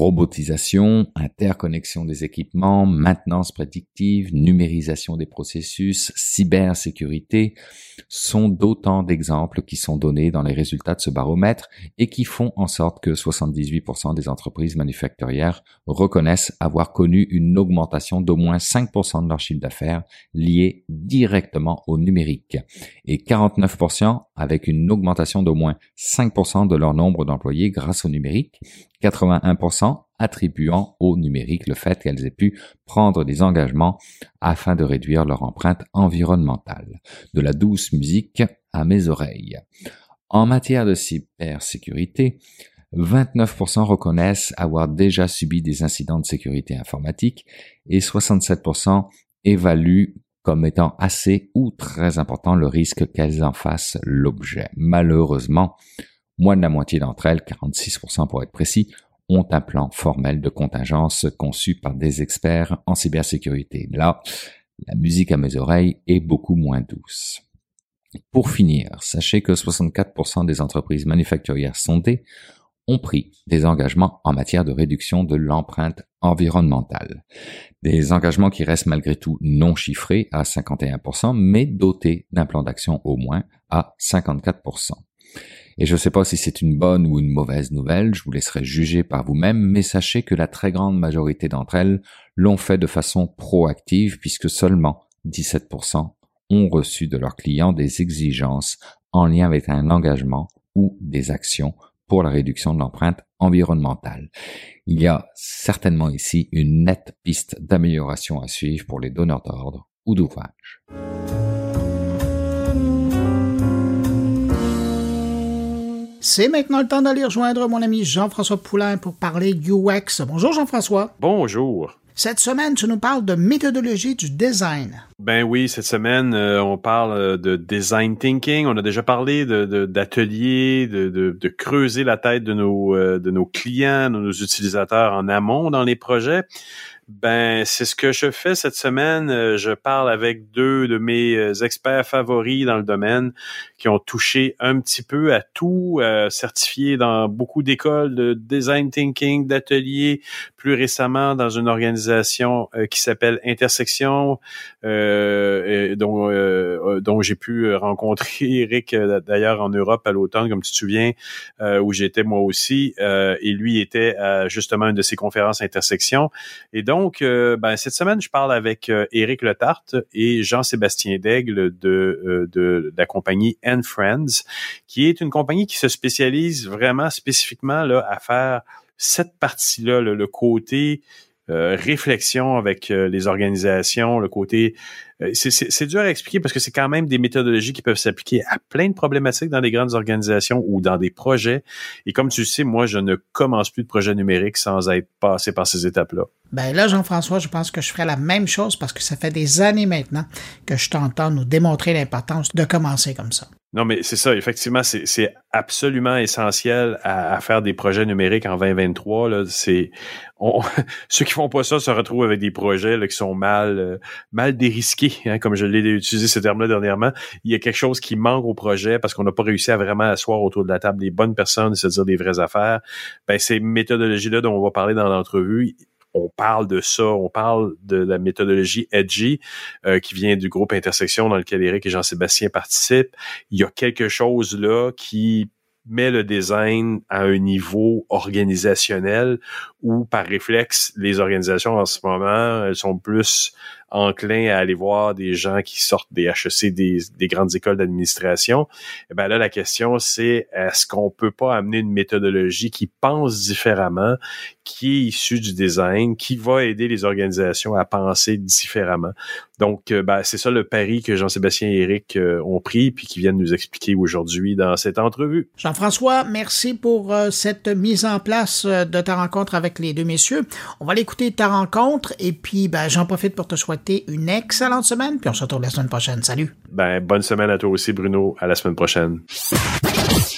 robotisation, interconnexion des équipements, maintenance prédictive, numérisation des processus, cybersécurité sont d'autant d'exemples qui sont donnés dans les résultats de ce baromètre et qui font en sorte que 78% des entreprises manufacturières reconnaissent avoir connu une augmentation d'au moins 5% de leur chiffre d'affaires lié directement au numérique. Et 49% avec une augmentation d'au moins 5% de leur nombre d'employés grâce au numérique 81% attribuant au numérique le fait qu'elles aient pu prendre des engagements afin de réduire leur empreinte environnementale. De la douce musique à mes oreilles. En matière de cybersécurité, 29% reconnaissent avoir déjà subi des incidents de sécurité informatique et 67% évaluent comme étant assez ou très important le risque qu'elles en fassent l'objet. Malheureusement, Moins de la moitié d'entre elles, 46% pour être précis, ont un plan formel de contingence conçu par des experts en cybersécurité. Là, la musique à mes oreilles est beaucoup moins douce. Pour finir, sachez que 64% des entreprises manufacturières sondées ont pris des engagements en matière de réduction de l'empreinte environnementale. Des engagements qui restent malgré tout non chiffrés à 51%, mais dotés d'un plan d'action au moins à 54%. Et je ne sais pas si c'est une bonne ou une mauvaise nouvelle, je vous laisserai juger par vous-même, mais sachez que la très grande majorité d'entre elles l'ont fait de façon proactive puisque seulement 17% ont reçu de leurs clients des exigences en lien avec un engagement ou des actions pour la réduction de l'empreinte environnementale. Il y a certainement ici une nette piste d'amélioration à suivre pour les donneurs d'ordre ou d'ouvrage. C'est maintenant le temps d'aller rejoindre mon ami Jean-François Poulain pour parler UX. Bonjour Jean-François. Bonjour. Cette semaine, tu nous parles de méthodologie du design. Ben oui, cette semaine, euh, on parle euh, de design thinking. On a déjà parlé de d'ateliers, de, de, de, creuser la tête de nos euh, de nos clients, de nos utilisateurs en amont dans les projets. Ben, c'est ce que je fais cette semaine. Je parle avec deux de mes experts favoris dans le domaine qui ont touché un petit peu à tout, euh, certifiés dans beaucoup d'écoles de design thinking, d'ateliers, plus récemment dans une organisation qui s'appelle Intersection, dont, dont j'ai pu rencontrer Eric d'ailleurs en Europe à l'automne, comme tu te souviens, où j'étais moi aussi, et lui était à justement une de ces conférences Intersection. Et donc, euh, ben, cette semaine, je parle avec euh, Éric Letarte et Jean-Sébastien Daigle de, euh, de, la compagnie Friends, qui est une compagnie qui se spécialise vraiment spécifiquement là, à faire cette partie-là, le côté euh, réflexion avec euh, les organisations, le côté... Euh, c'est dur à expliquer parce que c'est quand même des méthodologies qui peuvent s'appliquer à plein de problématiques dans des grandes organisations ou dans des projets. Et comme tu le sais, moi, je ne commence plus de projet numérique sans être passé par ces étapes-là. Ben là, Jean-François, je pense que je ferai la même chose parce que ça fait des années maintenant que je t'entends nous démontrer l'importance de commencer comme ça. Non, mais c'est ça, effectivement, c'est absolument essentiel à, faire des projets numériques en 2023. Là. C'est, ceux qui font pas ça se retrouvent avec des projets là, qui sont mal, euh, mal dérisqués, hein, comme je l'ai utilisé ce terme-là dernièrement. Il y a quelque chose qui manque au projet parce qu'on n'a pas réussi à vraiment asseoir autour de la table les bonnes personnes et se dire des vraies affaires. Ben, ces méthodologies-là dont on va parler dans l'entrevue, on parle de ça, on parle de la méthodologie Edgy euh, qui vient du groupe Intersection dans lequel Eric et Jean-Sébastien participent. Il y a quelque chose là qui met le design à un niveau organisationnel où par réflexe les organisations en ce moment elles sont plus enclin à aller voir des gens qui sortent des HEC, des, des grandes écoles d'administration, eh ben là, la question, c'est est-ce qu'on peut pas amener une méthodologie qui pense différemment, qui est issue du design, qui va aider les organisations à penser différemment? Donc, euh, ben, c'est ça le pari que Jean-Sébastien et Eric euh, ont pris, puis qui viennent nous expliquer aujourd'hui dans cette entrevue. Jean-François, merci pour euh, cette mise en place de ta rencontre avec les deux messieurs. On va l'écouter ta rencontre, et puis ben, j'en profite pour te souhaiter une excellente semaine, puis on se retrouve la semaine prochaine. Salut. Ben, bonne semaine à toi aussi, Bruno. À la semaine prochaine.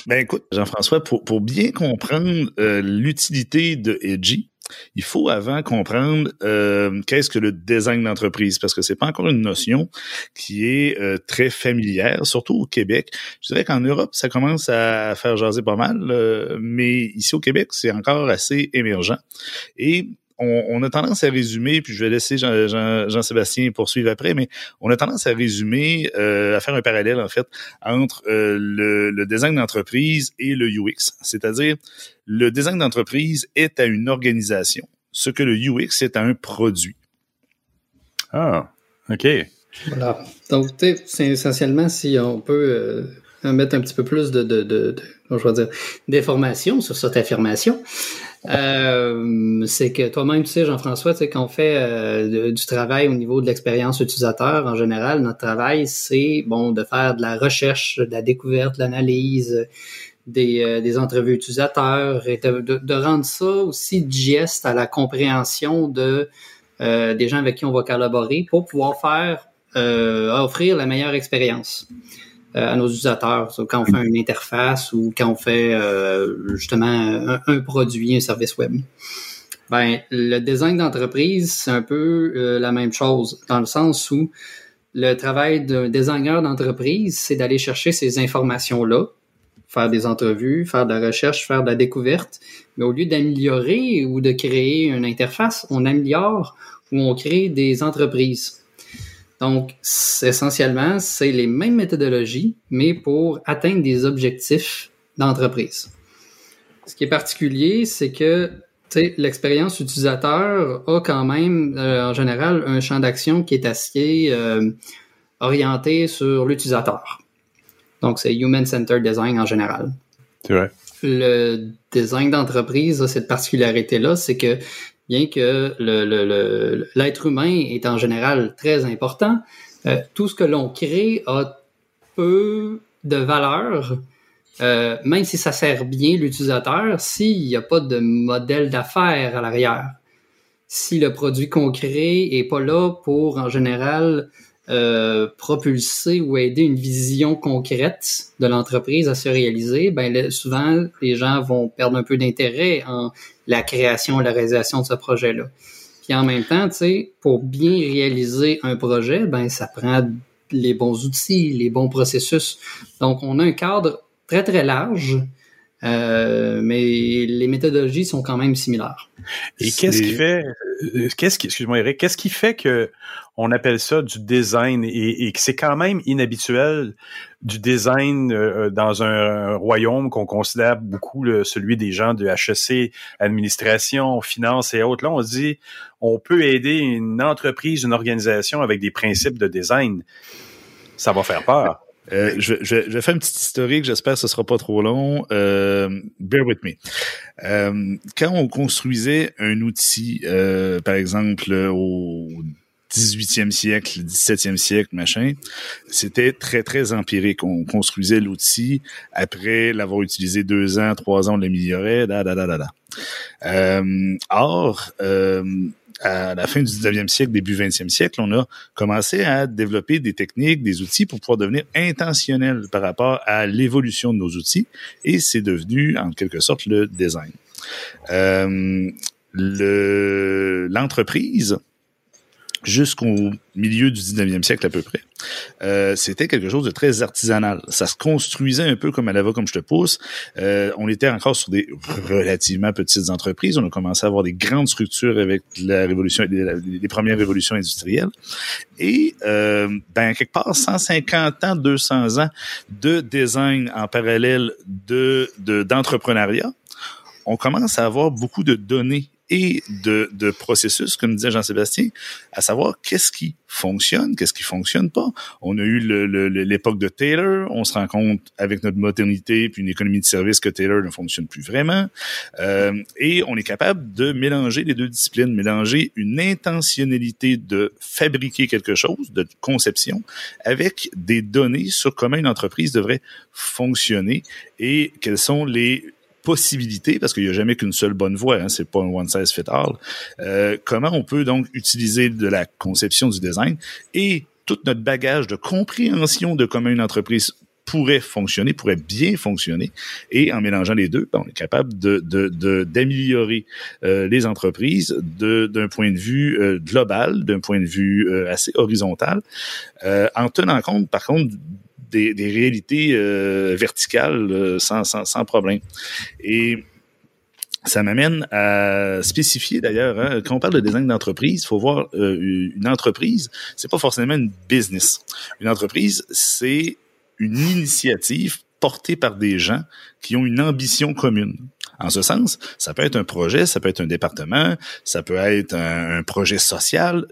Ben écoute, Jean-François, pour, pour bien comprendre euh, l'utilité de Edgy, il faut avant comprendre euh, qu'est-ce que le design d'entreprise, parce que c'est pas encore une notion qui est euh, très familière, surtout au Québec. Je dirais qu'en Europe, ça commence à faire jaser pas mal, mais ici au Québec, c'est encore assez émergent. Et on, a tendance à résumer, puis je vais laisser Jean-Sébastien poursuivre après, mais on a tendance à résumer, euh, à faire un parallèle en fait entre euh, le, design d'entreprise et le UX. C'est-à-dire, le design d'entreprise est à une organisation, ce que le UX est à un produit. Ah, OK. Voilà. Donc, c'est essentiellement si on peut euh, mettre un petit peu plus de, de, de, de je vais dire, d'informations sur cette affirmation. Euh, c'est que toi-même, tu sais, Jean-François, tu sais, quand on fait euh, du travail au niveau de l'expérience utilisateur, en général, notre travail, c'est bon de faire de la recherche, de la découverte, de l'analyse, des, euh, des entrevues utilisateurs, et de, rendre ça aussi digeste à la compréhension de des gens avec qui on va collaborer pour pouvoir faire offrir la meilleure expérience. Euh, à nos utilisateurs. quand on fait une interface ou quand on fait euh, justement un, produit, un service web. Ben, le design d'entreprise, c'est un peu euh, la même chose, dans le sens où le travail d'un designer d'entreprise, c'est d'aller chercher ces informations-là, faire des entrevues, faire de la recherche, faire de la découverte. Mais au lieu d'améliorer ou de créer une interface, on améliore ou on crée des entreprises. Donc, essentiellement, c'est les mêmes méthodologies, mais pour atteindre des objectifs d'entreprise. Ce qui est particulier, c'est que l'expérience utilisateur a quand même, euh, en général, un champ d'action qui est assez euh, orienté sur l'utilisateur. Donc, c'est Human-Centered Design en général. C'est vrai. Le design d'entreprise a cette particularité-là, c'est que bien que l'être humain est en général très important, euh, tout ce que l'on crée a peu de valeur, euh, même si ça sert bien l'utilisateur, s'il n'y a pas de modèle d'affaires à l'arrière. si le produit concret est pas là pour, en général, euh, propulser ou aider une vision concrète de l'entreprise à se réaliser, ben souvent les gens vont perdre un peu d'intérêt en la création, la réalisation de ce projet-là. Puis en même temps, tu sais, pour bien réaliser un projet, ben ça prend les bons outils, les bons processus. Donc on a un cadre très très large euh, mais les méthodologies sont quand même similaires. Et qu'est-ce qui fait, euh, qu'est-ce qui, excuse-moi Eric, qu'est-ce qui fait que on appelle ça du design et, que c'est quand même inhabituel du design euh, dans un, royaume qu'on considère beaucoup celui des gens de HEC, administration, finance et autres? Là, on se dit, on peut aider une entreprise, une organisation avec des principes de design. Ça va faire peur. Euh, je, je, je, une petite historique, j'espère que ce sera pas trop long. Euh, bear with me. Euh, quand on construisait un outil, euh, par exemple au 18e siècle, 17e siècle, machin, c'était très, très empirique. On construisait l'outil, après l'avoir utilisé deux ans, trois ans, on l'améliorait, da, da, da, da, da. Euh, or, euh, à la fin du 19e siècle, début 20e siècle, on a commencé à développer des techniques, des outils pour pouvoir devenir intentionnel par rapport à l'évolution de nos outils et c'est devenu en quelque sorte le design. Euh, l'entreprise jusqu'au milieu du 19e siècle à peu près, euh, c'était quelque chose de très artisanal. Ça se construisait un peu comme à la comme je te pousse. Euh, on était encore sur des relativement petites entreprises. On a commencé à avoir des grandes structures avec la révolution, les, premières révolutions industrielles. Et euh, ben quelque part, 150 ans, 200 ans de design en parallèle de d'entrepreneuriat. on commence à avoir beaucoup de données et de, processus, comme disait Jean-Sébastien, à savoir qu'est-ce qui fonctionne, qu'est-ce qui fonctionne pas. On a eu l'époque de Taylor, on se rend compte avec notre modernité puis une économie de service que Taylor ne fonctionne plus vraiment, euh, et on est capable de mélanger les deux disciplines, mélanger une intentionnalité de fabriquer quelque chose, de conception, avec des données sur comment une entreprise devrait fonctionner et quels sont les possibilités, parce qu'il n'y a jamais qu'une seule bonne voie, hein, c'est pas un one size fit all. Euh, comment on peut donc utiliser de la conception du design et tout notre bagage de compréhension de comment une entreprise pourrait fonctionner, pourrait bien fonctionner, et en mélangeant les deux, ben, on est capable de d'améliorer de, euh, les entreprises d'un point de vue euh, global, d'un point de vue euh, assez horizontal, euh, en tenant compte, par contre, des, réalités euh, verticales euh, sans, sans, sans, problème. Et ça m'amène à spécifier d'ailleurs, hein, quand on parle de design d'entreprise, il faut voir euh, une entreprise, c'est pas forcément une business. Une entreprise, c'est une initiative portée par des gens qui ont une ambition commune. En ce sens, ça peut être un projet, ça peut être un département, ça peut être un, projet social.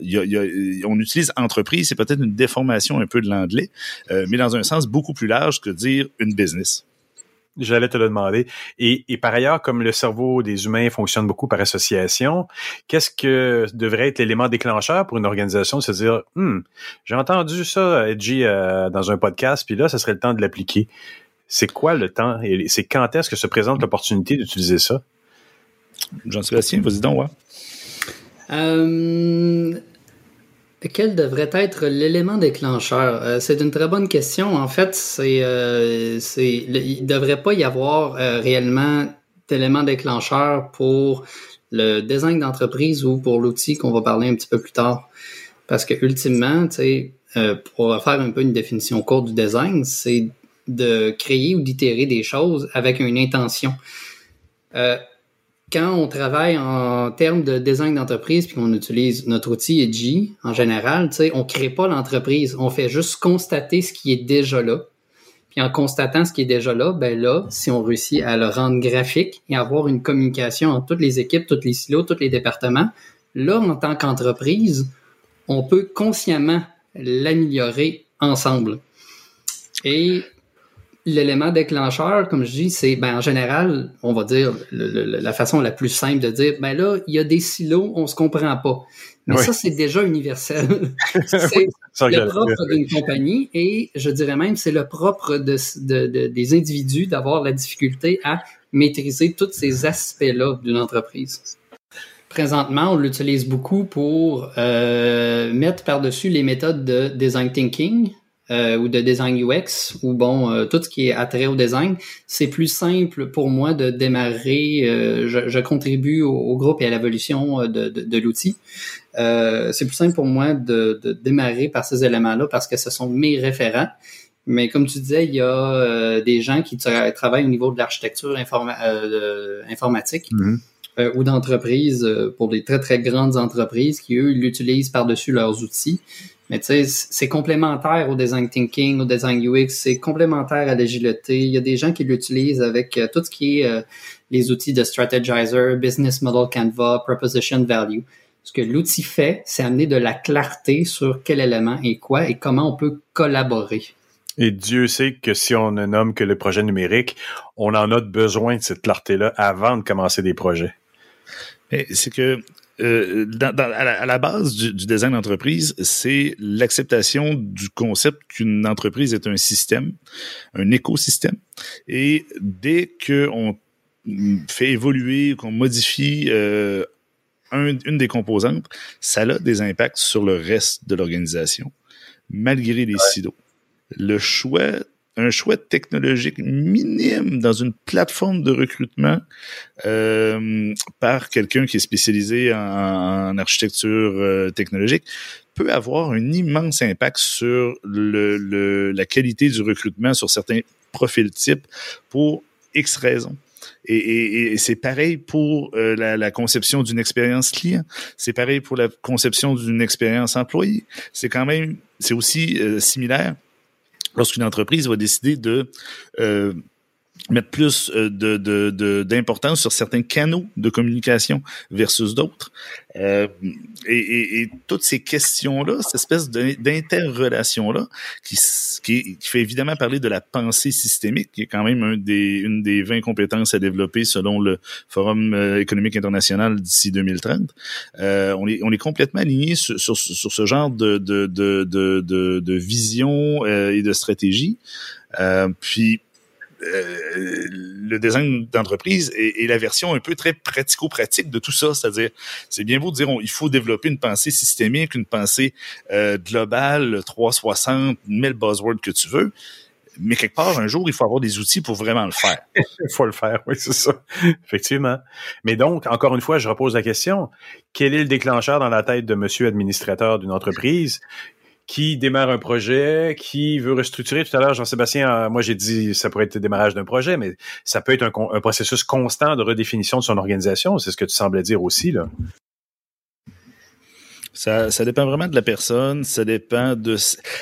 On utilise entreprise, c'est peut-être une déformation un peu de l'anglais, euh, mais dans un sens beaucoup plus large que dire une business. J'allais te le demander. Et, et, par ailleurs, comme le cerveau des humains fonctionne beaucoup par association, qu'est-ce que devrait être l'élément déclencheur pour une organisation de se dire, hmm, j'ai entendu ça, Edgy, euh, dans un podcast, puis là, ce serait le temps de l'appliquer c'est quoi le temps et c'est quand est-ce que se présente l'opportunité d'utiliser ça? Jean-Sébastien, vas-y donc, ouais. Euh, quel devrait être l'élément déclencheur? Euh, c'est une très bonne question. En fait, c'est, euh, il ne devrait pas y avoir réellement d'élément déclencheur pour le design d'entreprise ou pour l'outil qu'on va parler un petit peu plus tard. Parce que ultimement, tu sais, pour faire un peu une définition courte du design, c'est de créer ou d'itérer des choses avec une intention. Euh, quand on travaille en termes de design d'entreprise puis qu'on utilise notre outil Edgy en général, on ne crée pas l'entreprise, on fait juste constater ce qui est déjà là. Puis en constatant ce qui est déjà là, ben là, si on réussit à le rendre graphique et avoir une communication entre toutes les équipes, tous les silos, tous les départements, là, en tant qu'entreprise, on peut consciemment l'améliorer ensemble. Et L'élément déclencheur, comme je dis, c'est ben, en général, on va dire la façon la plus simple de dire, ben là, il y a des silos, on se comprend pas. Mais ça, c'est déjà universel. c'est le propre d'une compagnie et je dirais même c'est le propre de, de, des individus d'avoir la difficulté à maîtriser tous ces aspects-là d'une entreprise. présentement, on l'utilise beaucoup pour euh, mettre par-dessus les méthodes de design thinking euh, ou de design UX ou bon, euh, tout ce qui est attrait au design. C'est plus simple pour moi de démarrer. Euh, je, je, contribue au, au, groupe et à l'évolution de, de, de l'outil. c'est plus simple pour moi de, de démarrer par ces éléments-là parce que ce sont mes référents. Mais comme tu disais, il y a des gens qui travaillent au niveau de l'architecture informa informatique. Mm-hmm. Euh, ou d'entreprises euh, pour des très, très grandes entreprises qui, eux, l'utilisent par-dessus leurs outils. Mais tu sais, c'est complémentaire au design thinking, au design UX, c'est complémentaire à l'agilité. Il y a des gens qui l'utilisent avec euh, tout ce qui est les outils de strategizer, business model Canva, proposition value. Ce que l'outil fait, c'est amener de la clarté sur quel élément est quoi et comment on peut collaborer. Et Dieu sait que si on ne nomme que le projet numérique, on en a besoin de cette clarté-là avant de commencer des projets. C'est que euh, dans, à, la, base du, du design d'entreprise, c'est l'acceptation du concept qu'une entreprise est un système, un écosystème. Et dès qu'on fait évoluer, qu'on modifie euh, une des composantes, ça a des impacts sur le reste de l'organisation, malgré les silos. Le choix un choix technologique minime dans une plateforme de recrutement euh, par quelqu'un qui est spécialisé en, architecture euh, technologique peut avoir un immense impact sur le, la qualité du recrutement sur certains profils types pour X raisons. Et, c'est pareil pour euh, la, conception d'une expérience client. C'est pareil pour la conception d'une expérience employée. C'est quand même, c'est aussi similaire lorsqu'une entreprise va décider de euh, mettre plus euh, de, d'importance sur certains canaux de communication versus d'autres. Euh, et, et, toutes ces questions-là, cette espèce d'interrelation-là, qui, qui, fait évidemment parler de la pensée systémique, qui est quand même un des, une des 20 compétences à développer selon le Forum euh, économique international d'ici 2030. Euh, on, est, on est complètement aligné sur, sur, ce genre de, de, de, de, de vision et de stratégie. puis euh, le design d'entreprise est, la version un peu très pratico-pratique de tout ça. C'est-à-dire, c'est bien beau de dire il faut développer une pensée systémique, une pensée euh, globale, 360, 1000 buzzwords que tu veux. Mais quelque part, un jour, il faut avoir des outils pour vraiment le faire. il faut le faire, oui, c'est ça. Effectivement. Mais donc, encore une fois, je repose la question. Quel est le déclencheur dans la tête de monsieur administrateur d'une entreprise? Qui démarre un projet, qui veut restructurer. Tout à l'heure, Jean-Sébastien, euh, moi j'ai dit ça pourrait être le démarrage d'un projet, mais ça peut être un, processus constant de redéfinition de son organisation. C'est ce que tu semblais dire aussi, là. Ça, dépend vraiment de la personne. Ça dépend de.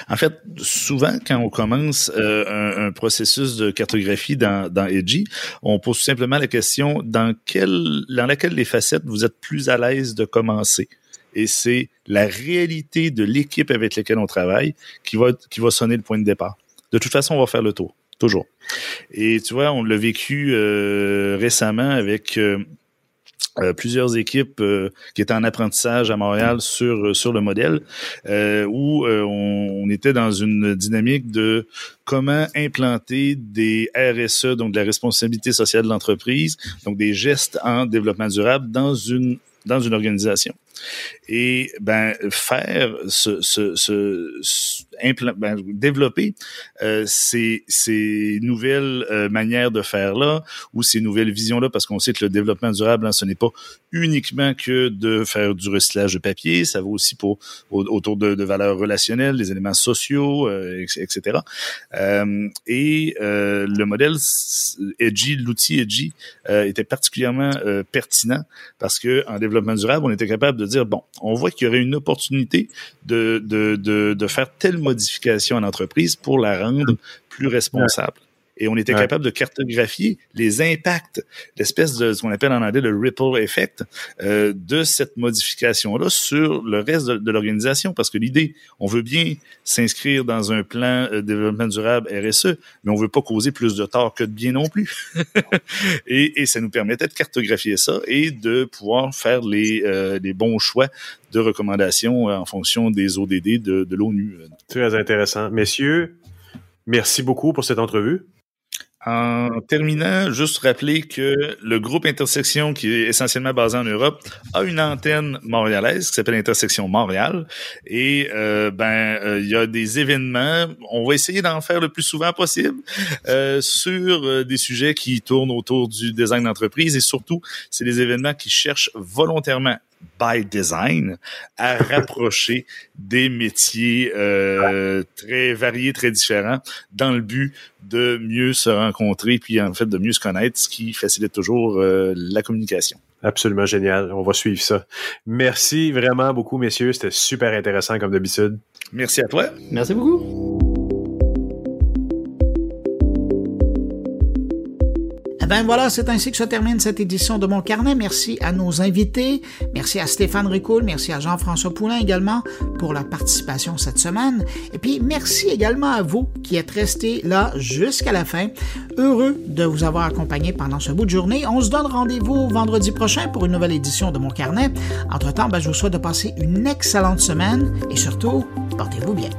En fait, souvent quand on commence euh, un, processus de cartographie dans, dans Edgy, on pose tout simplement la question dans quelle, dans laquelle les facettes vous êtes plus à l'aise de commencer? Et c'est la réalité de l'équipe avec laquelle on travaille qui va, qui va sonner le point de départ. De toute façon, on va faire le tour, toujours. Et tu vois, on l'a vécu euh, récemment avec euh, euh, plusieurs équipes qui étaient en apprentissage à Montréal sur sur le modèle où on, on, était dans une dynamique de comment implanter des RSE donc de la responsabilité sociale de l'entreprise donc des gestes en développement durable dans une dans une organisation. Et ben faire ce, ce, ce, ben, développer euh, ces, ces nouvelles euh, manières de faire là ou ces nouvelles visions là parce qu'on sait que le développement durable hein, ce n'est pas uniquement que de faire du recyclage de papier ça vaut aussi pour autour de, de, valeurs relationnelles des éléments sociaux euh, etc et le modèle Edgy l'outil Edgy était particulièrement pertinent parce que en développement durable on était capable de dire bon on voit qu'il y aurait une opportunité de, de, de, de faire telle modification à l'entreprise pour la rendre plus responsable et on était capable de cartographier les impacts, l'espèce de ce qu'on appelle en anglais le ripple effect euh, de cette modification-là sur le reste de, l'organisation. Parce que l'idée, on veut bien s'inscrire dans un plan de développement durable RSE, mais on veut pas causer plus de tort que de bien non plus. et, et, ça nous permettait de cartographier ça et de pouvoir faire les, euh, les bons choix de recommandations en fonction des ODD de, de l'ONU. Très intéressant. Messieurs, merci beaucoup pour cette entrevue. En terminant, juste rappeler que le groupe Intersection, qui est essentiellement basé en Europe, a une antenne montréalaise qui s'appelle Intersection Montréal. Et euh, ben, euh, il y a des événements. On va essayer d'en faire le plus souvent possible euh, sur des sujets qui tournent autour du design d'entreprise et surtout, c'est des événements qui cherchent volontairement by design à rapprocher des métiers euh, très variés, très différents, dans le but de mieux se rencontrer, puis en fait de mieux se connaître, ce qui facilite toujours euh, la communication. Absolument génial. On va suivre ça. Merci vraiment beaucoup, messieurs. C'était super intéressant comme d'habitude. Merci à toi. Merci beaucoup. Ben voilà, c'est ainsi que se termine cette édition de mon carnet. Merci à nos invités. Merci à Stéphane Ricoul. Merci à Jean-François Poulain également pour leur participation cette semaine. Et puis, merci également à vous qui êtes restés là jusqu'à la fin. Heureux de vous avoir accompagné pendant ce bout de journée. On se donne rendez-vous vendredi prochain pour une nouvelle édition de mon carnet. Entre-temps, ben, je vous souhaite de passer une excellente semaine et surtout, portez-vous bien.